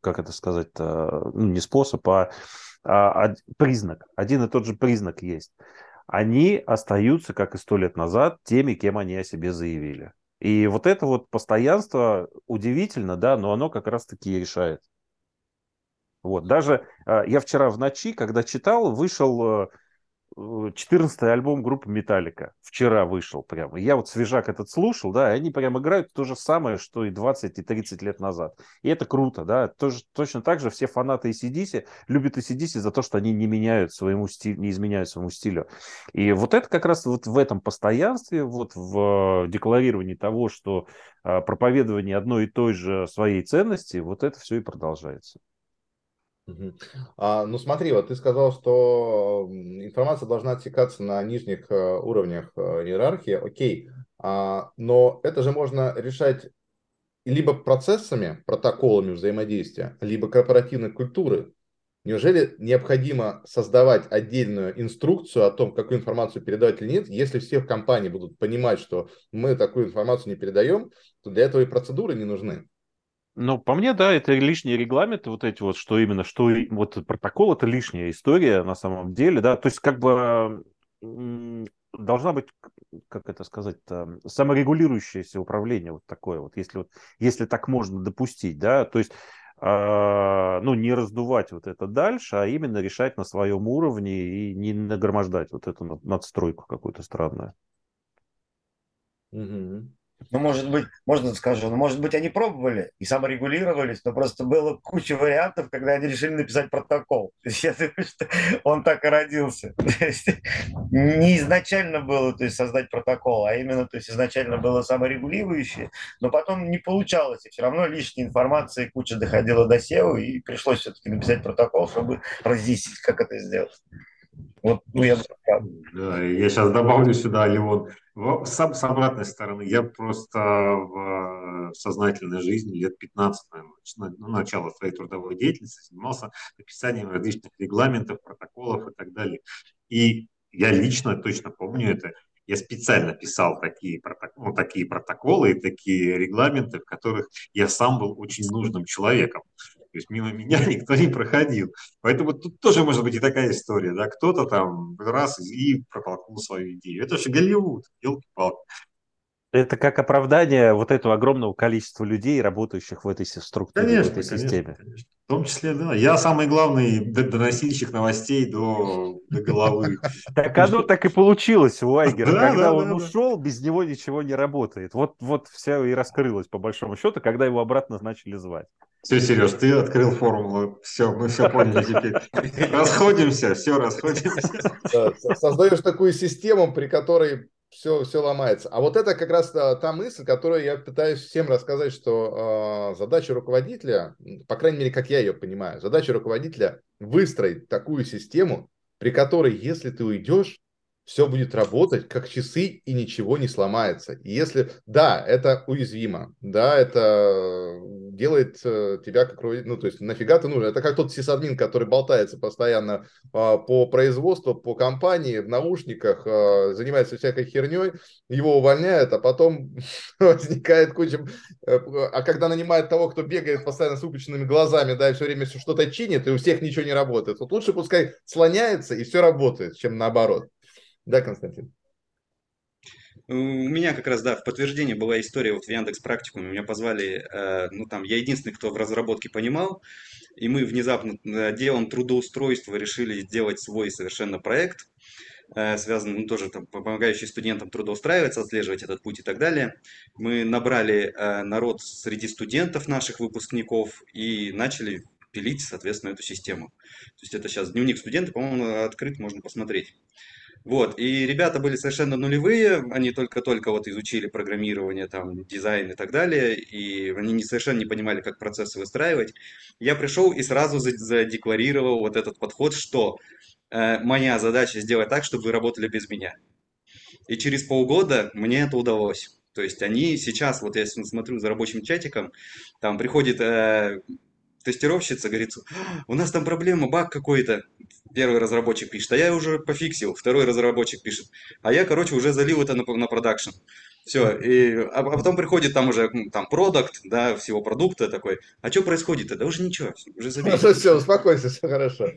Speaker 2: как это сказать, ну, не способ, а, а признак. Один и тот же признак есть. Они остаются, как и сто лет назад, теми, кем они о себе заявили. И вот это вот постоянство удивительно, да, но оно как раз-таки решает. Вот, даже э, я вчера в ночи, когда читал, вышел э, 14 альбом группы Металлика. Вчера вышел прямо. Я вот свежак этот слушал, да, и они прям играют то же самое, что и 20, и 30 лет назад. И это круто, да. Тоже, точно так же все фанаты ACDC любят ACDC за то, что они не меняют своему стилю, не изменяют своему стилю. И вот это как раз вот в этом постоянстве, вот в декларировании того, что а, проповедование одной и той же своей ценности, вот это все и продолжается.
Speaker 1: А, ну смотри, вот ты сказал, что информация должна оттекаться на нижних э, уровнях э, иерархии, окей, а, но это же можно решать либо процессами, протоколами взаимодействия, либо корпоративной культуры. Неужели необходимо создавать отдельную инструкцию о том, какую информацию передавать или нет, если все в компании будут понимать, что мы такую информацию не передаем, то для этого и процедуры не нужны.
Speaker 2: Ну, по мне, да, это лишние регламенты, вот эти вот, что именно, что вот протокол, это лишняя история на самом деле, да, то есть как бы должна быть, как это сказать-то, саморегулирующееся управление вот такое вот, если вот, если так можно допустить, да, то есть э, ну, не раздувать вот это дальше, а именно решать на своем уровне и не нагромождать вот эту надстройку какую-то странную.
Speaker 3: Угу. Ну, может быть, можно скажу, ну, может быть, они пробовали и саморегулировались, но просто было куча вариантов, когда они решили написать протокол. То [LAUGHS] есть я думаю, что он так и родился. [LAUGHS] То есть не изначально было то есть, создать протокол, а именно то есть, изначально было саморегулирующее, но потом не получалось, и все равно лишней информации куча доходила до SEO, и пришлось все-таки написать протокол, чтобы разъяснить, как это сделать.
Speaker 6: Вот, ну, я... Да, я сейчас добавлю сюда, Леон. Сам, с обратной стороны, я просто в э, сознательной жизни лет 15, наверное, ну, начало своей трудовой деятельности занимался написанием различных регламентов, протоколов и так далее. И я лично точно помню это. Я специально писал такие, протоколы, ну, такие протоколы и такие регламенты, в которых я сам был очень нужным человеком. То есть мимо меня [LAUGHS] никто не проходил. Поэтому тут тоже может быть и такая история, да, кто-то там раз и протолкнул свою идею. Это же Голливуд, елки-палки.
Speaker 2: Это как оправдание вот этого огромного количества людей, работающих в этой структуре,
Speaker 6: конечно,
Speaker 2: в этой
Speaker 6: конечно,
Speaker 2: системе.
Speaker 6: Конечно. В том числе, да. Я самый главный доносильщик новостей до, до головы.
Speaker 2: Так оно так и получилось у Айгера. Когда он ушел, без него ничего не работает. Вот, вот все и раскрылось, по большому счету, когда его обратно начали звать.
Speaker 6: Все, Сереж, ты открыл формулу. Все, мы все поняли теперь. Расходимся, все, расходимся.
Speaker 1: Создаешь такую систему, при которой все, все ломается. А вот это как раз та, та мысль, которую я пытаюсь всем рассказать, что э, задача руководителя, по крайней мере, как я ее понимаю, задача руководителя выстроить такую систему, при которой, если ты уйдешь, все будет работать как часы и ничего не сломается. И если, да, это уязвимо, да, это делает э, тебя как ну, то есть нафига ты нужен? Это как тот сисадмин, который болтается постоянно а, по производству, по компании, в наушниках, а, занимается всякой херней, его увольняют, а потом [LAUGHS] возникает куча... Э, а когда нанимают того, кто бегает постоянно с выпученными глазами, да, и все время что-то чинит, и у всех ничего не работает, вот лучше пускай слоняется и все работает, чем наоборот. Да, Константин?
Speaker 5: У меня как раз, да, в подтверждение была история вот в Яндекс Практикуме. Меня позвали, э, ну там, я единственный, кто в разработке понимал, и мы внезапно э, делом трудоустройства решили сделать свой совершенно проект, э, связанный, ну, тоже там, помогающий студентам трудоустраиваться, отслеживать этот путь и так далее. Мы набрали народ среди студентов наших выпускников и начали пилить, соответственно, эту систему. То есть это сейчас дневник студента, по-моему, открыт, можно посмотреть. Вот, и ребята были совершенно нулевые, они только-только вот изучили программирование, там, дизайн и так далее, и они не, совершенно не понимали, как процессы выстраивать. Я пришел и сразу задекларировал вот этот подход, что э, моя задача сделать так, чтобы вы работали без меня. И через полгода мне это удалось. То есть они сейчас, вот я смотрю за рабочим чатиком, там приходит э, тестировщица, говорит, у нас там проблема, баг какой-то. Первый разработчик пишет, а я уже пофиксил. Второй разработчик пишет, а я, короче, уже залил это на, на продакшн. Все, и, а, а потом приходит там уже там продукт, да, всего продукта такой. А что происходит? Да уже ничего, уже [LAUGHS] забей.
Speaker 1: Все, успокойся, все хорошо.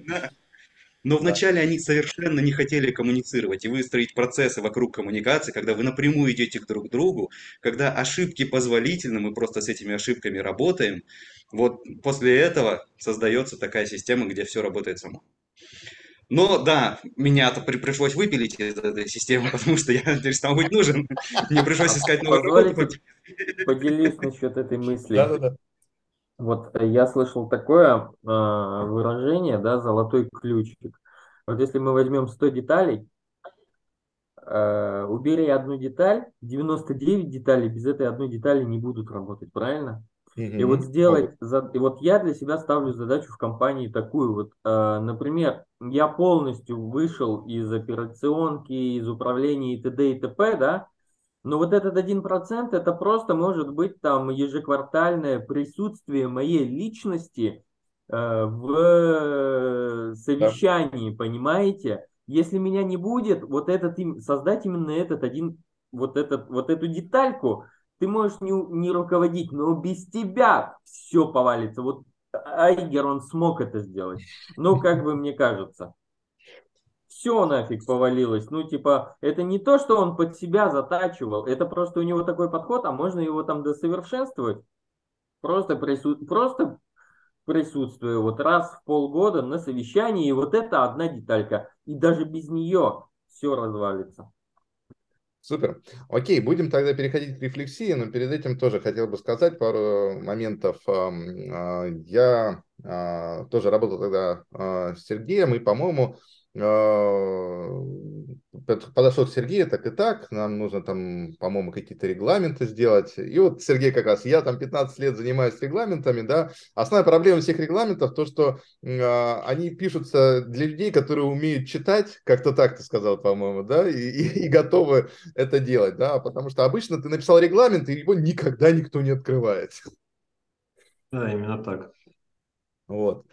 Speaker 5: Но вначале они совершенно не хотели коммуницировать и выстроить процессы вокруг коммуникации, когда вы напрямую идете к друг другу, когда ошибки позволительны, мы просто с этими ошибками работаем. Вот после этого создается такая система, где все работает само. Но да, меня-то при, пришлось выпилить из этой системы, [LAUGHS] потому что я перестал быть нужен. Мне пришлось искать новую работу.
Speaker 4: Поделись насчет этой мысли. Да-да-да. Вот э, я слышал такое э, выражение, да, золотой ключик. Вот если мы возьмем 100 деталей, э, убери одну деталь, 99 деталей без этой одной детали не будут работать, правильно? И вот сделать, и вот я для себя ставлю задачу в компании такую вот, э, например, я полностью вышел из операционки, из управления и т.д. и т.п., да, но вот этот один процент это просто может быть там ежеквартальное присутствие моей личности э, в совещании, да. понимаете? Если меня не будет, вот этот, создать именно этот один, вот, этот, вот эту детальку, ты можешь не, не руководить, но без тебя все повалится. Вот Айгер, он смог это сделать. Ну, как бы мне кажется. Все нафиг повалилось. Ну, типа, это не то, что он под себя затачивал. Это просто у него такой подход, а можно его там досовершенствовать. Просто, прису... просто присутствуя вот раз в полгода на совещании, и вот это одна деталька. И даже без нее все развалится.
Speaker 1: Супер. Окей, будем тогда переходить к рефлексии, но перед этим тоже хотел бы сказать пару моментов. А, я а, тоже работал тогда а, с Сергеем, и, по-моему, подошел к Сергею так и так, нам нужно там, по-моему, какие-то регламенты сделать. И вот Сергей как раз, я там 15 лет занимаюсь регламентами, да. Основная проблема всех регламентов то, что э, они пишутся для людей, которые умеют читать, как-то так ты сказал, по-моему, да, и, и, и готовы это делать, да, потому что обычно ты написал регламент, и его никогда никто не открывает.
Speaker 6: Да, именно так.
Speaker 1: Вот.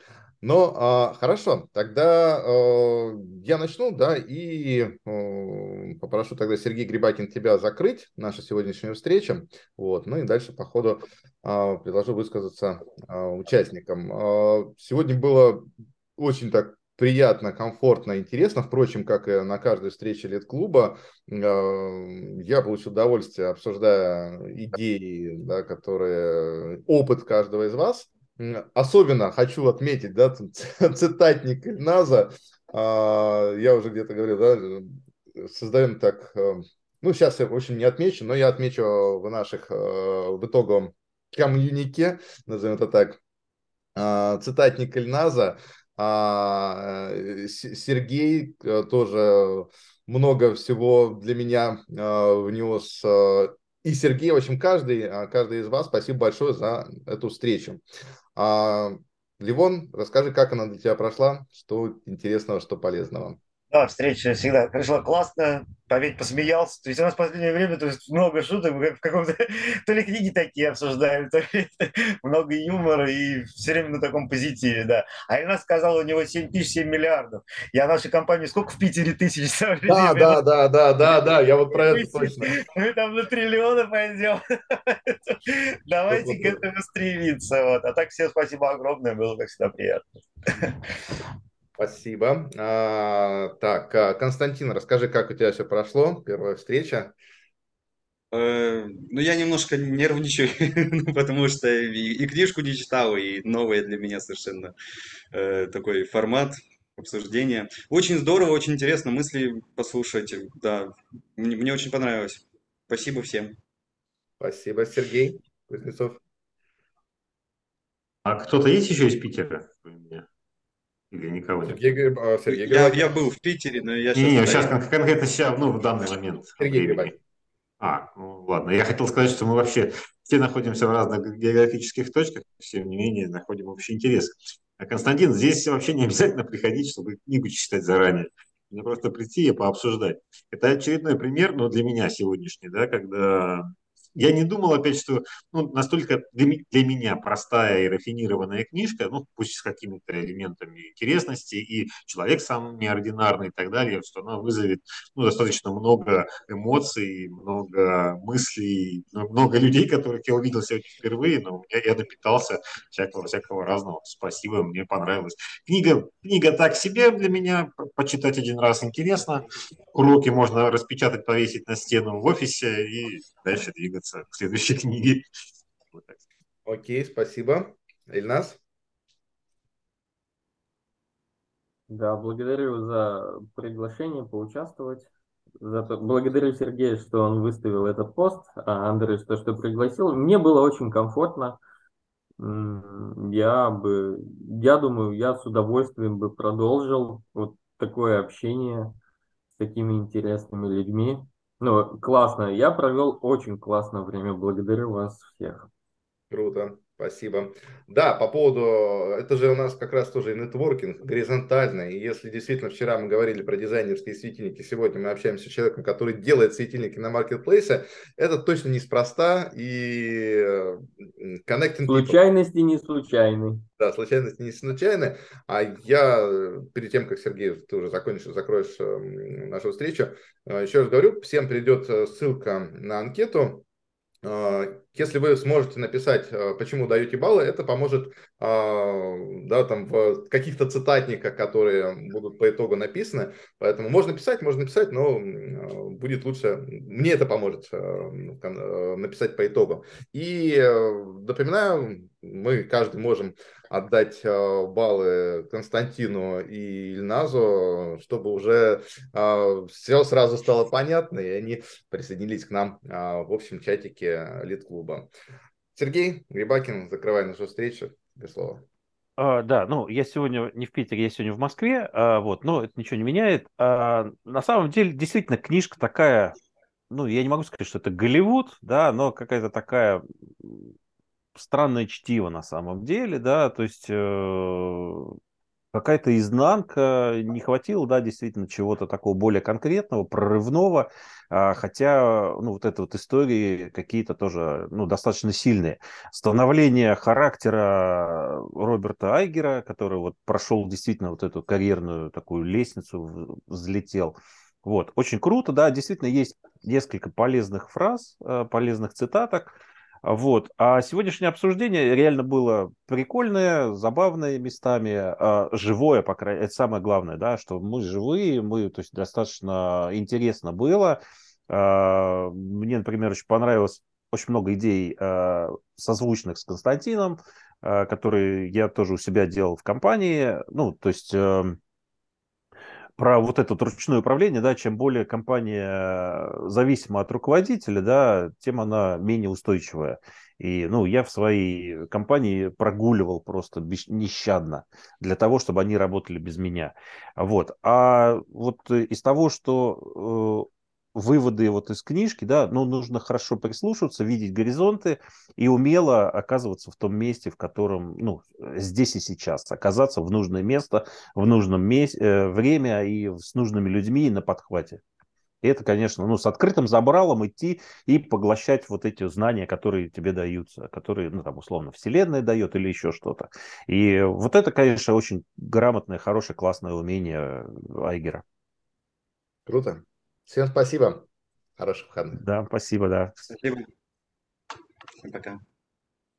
Speaker 1: Но а, хорошо, тогда э, я начну, да, и э, попрошу тогда Сергей Грибакин тебя закрыть нашу сегодняшнюю встречу, вот, ну и дальше по ходу э, предложу высказаться э, участникам. Э, сегодня было очень так приятно, комфортно, интересно, впрочем, как и на каждой встрече лет-клуба. Я получил удовольствие, обсуждая идеи, да, которые, опыт каждого из вас – Особенно хочу отметить, да, [LAUGHS] цитатник Ильназа, а, я уже где-то говорил, да, создаем так, э, ну, сейчас я, в общем, не отмечу, но я отмечу в наших, э, в итоговом комьюнике, назовем это так, а, цитатник Ильназа, а, э, Сергей тоже много всего для меня внес и Сергей, в общем, каждый, каждый из вас, спасибо большое за эту встречу. А, Ливон, расскажи, как она для тебя прошла, что интересного, что полезного.
Speaker 3: Да, встреча всегда прошла классно, поверь, посмеялся. То есть у нас в последнее время то есть много шуток, мы как в каком-то... [LAUGHS] То ли книги такие обсуждаем, то ли [LAUGHS] много юмора и все время на таком позитиве, да. А Ильна сказала, у него 7 тысяч 7 миллиардов. Я нашей компании сколько в Питере тысяч? [LAUGHS]
Speaker 1: Да, да, да, да, да, да, я вот про это точно.
Speaker 3: Мы там на триллионы пойдем. Давайте к этому стремиться. Вот. А так всем спасибо огромное, было как всегда приятно.
Speaker 1: Спасибо. А, так, а, Константин, расскажи, как у тебя все прошло, первая встреча.
Speaker 5: Э, ну, я немножко нервничаю, [LAUGHS] потому что и, книжку не читал, и новый для меня совершенно э, такой формат обсуждения. Очень здорово, очень интересно мысли послушать. Да, мне, мне очень понравилось. Спасибо всем.
Speaker 1: Спасибо, Сергей Кузнецов.
Speaker 6: А кто-то есть еще из Питера? Или никого нет?
Speaker 5: Сергей, а, Сергей я, я был в Питере, но я
Speaker 6: сейчас... Не, не, сейчас конкретно сейчас, ну, в данный момент. Сергей времени. А, ну ладно. Я хотел сказать, что мы вообще все находимся в разных географических точках, тем не менее находим общий интерес. А Константин, здесь вообще не обязательно приходить, чтобы книгу читать заранее. Мне просто прийти и пообсуждать. Это очередной пример, но для меня сегодняшний, да, когда я не думал опять, что ну, настолько для меня простая и рафинированная книжка, ну, пусть с какими-то элементами интересности, и человек сам неординарный и так далее, что она вызовет ну, достаточно много эмоций, много мыслей, много людей, которых я увидел сегодня впервые, но я, я напитался всякого, всякого разного. Спасибо, мне понравилось. Книга, книга так себе для меня, почитать один раз интересно. Уроки можно распечатать, повесить на стену в офисе и дальше двигаться к следующей [LAUGHS] книге.
Speaker 1: Вот Окей, спасибо. Ильнас?
Speaker 4: Да, благодарю за приглашение поучаствовать. За то... Благодарю Сергея, что он выставил этот пост, а Андрей, что, что пригласил. Мне было очень комфортно. Я бы, я думаю, я с удовольствием бы продолжил вот такое общение с такими интересными людьми. Ну, классно. Я провел очень классное время. Благодарю вас всех.
Speaker 1: Круто. Спасибо. Да, по поводу, это же у нас как раз тоже и нетворкинг горизонтальный. И если действительно вчера мы говорили про дизайнерские светильники, сегодня мы общаемся с человеком, который делает светильники на маркетплейсе, это точно неспроста и
Speaker 4: connecting Случайности people. не случайны.
Speaker 1: Да, случайности не случайны. А я перед тем, как Сергей, ты уже закончишь, закроешь нашу встречу, э, еще раз говорю, всем придет э, ссылка на анкету, если вы сможете написать, а, почему даете баллы, это поможет а, да, там, в каких-то цитатниках, которые будут по итогу написаны. Поэтому можно писать, можно писать, но будет лучше, мне это поможет написать по итогу. И напоминаю, мы каждый можем отдать э, баллы Константину и Ильназу, чтобы уже э, все сразу стало понятно, и они присоединились к нам э, в общем чатике Лид-клуба. Сергей Грибакин, закрывай нашу встречу. Без слова.
Speaker 2: А, да, ну, я сегодня не в Питере, я сегодня в Москве, а, вот, но это ничего не меняет. А, на самом деле, действительно, книжка такая, ну, я не могу сказать, что это Голливуд, да, но какая-то такая странное чтиво на самом деле, да, то есть э, какая-то изнанка, не хватило, да, действительно, чего-то такого более конкретного, прорывного, э, хотя, ну, вот это вот истории какие-то тоже, ну, достаточно сильные. Становление характера Роберта Айгера, который вот прошел действительно вот эту карьерную такую лестницу, взлетел, вот, очень круто, да, действительно есть несколько полезных фраз, э, полезных цитаток, вот. А сегодняшнее обсуждение реально было прикольное, забавное местами, а, живое, по крайней мере, это самое главное, да, что мы живые, мы, то есть достаточно интересно было. А, мне, например, очень понравилось очень много идей а, созвучных с Константином, которые я тоже у себя делал в компании. Ну, то есть эм, про вот это ручное управление, да, чем более компания зависима от руководителя, да, тем она менее устойчивая. И, ну, я в своей компании прогуливал просто нещадно для того, чтобы они работали без меня. Вот. А вот из того, что э, выводы вот из книжки, да, ну, нужно хорошо прислушиваться, видеть горизонты и умело оказываться в том месте, в котором, ну, здесь и сейчас, оказаться в нужное место, в нужном месте, э, время и с нужными людьми на подхвате. И это, конечно, ну, с открытым забралом идти и поглощать вот эти знания, которые тебе даются, которые, ну, там, условно, Вселенная дает или еще что-то. И вот это, конечно, очень грамотное, хорошее, классное умение Айгера.
Speaker 1: Круто. Всем спасибо. Хороших выходных.
Speaker 2: Да, спасибо, да.
Speaker 5: Спасибо. Всем пока.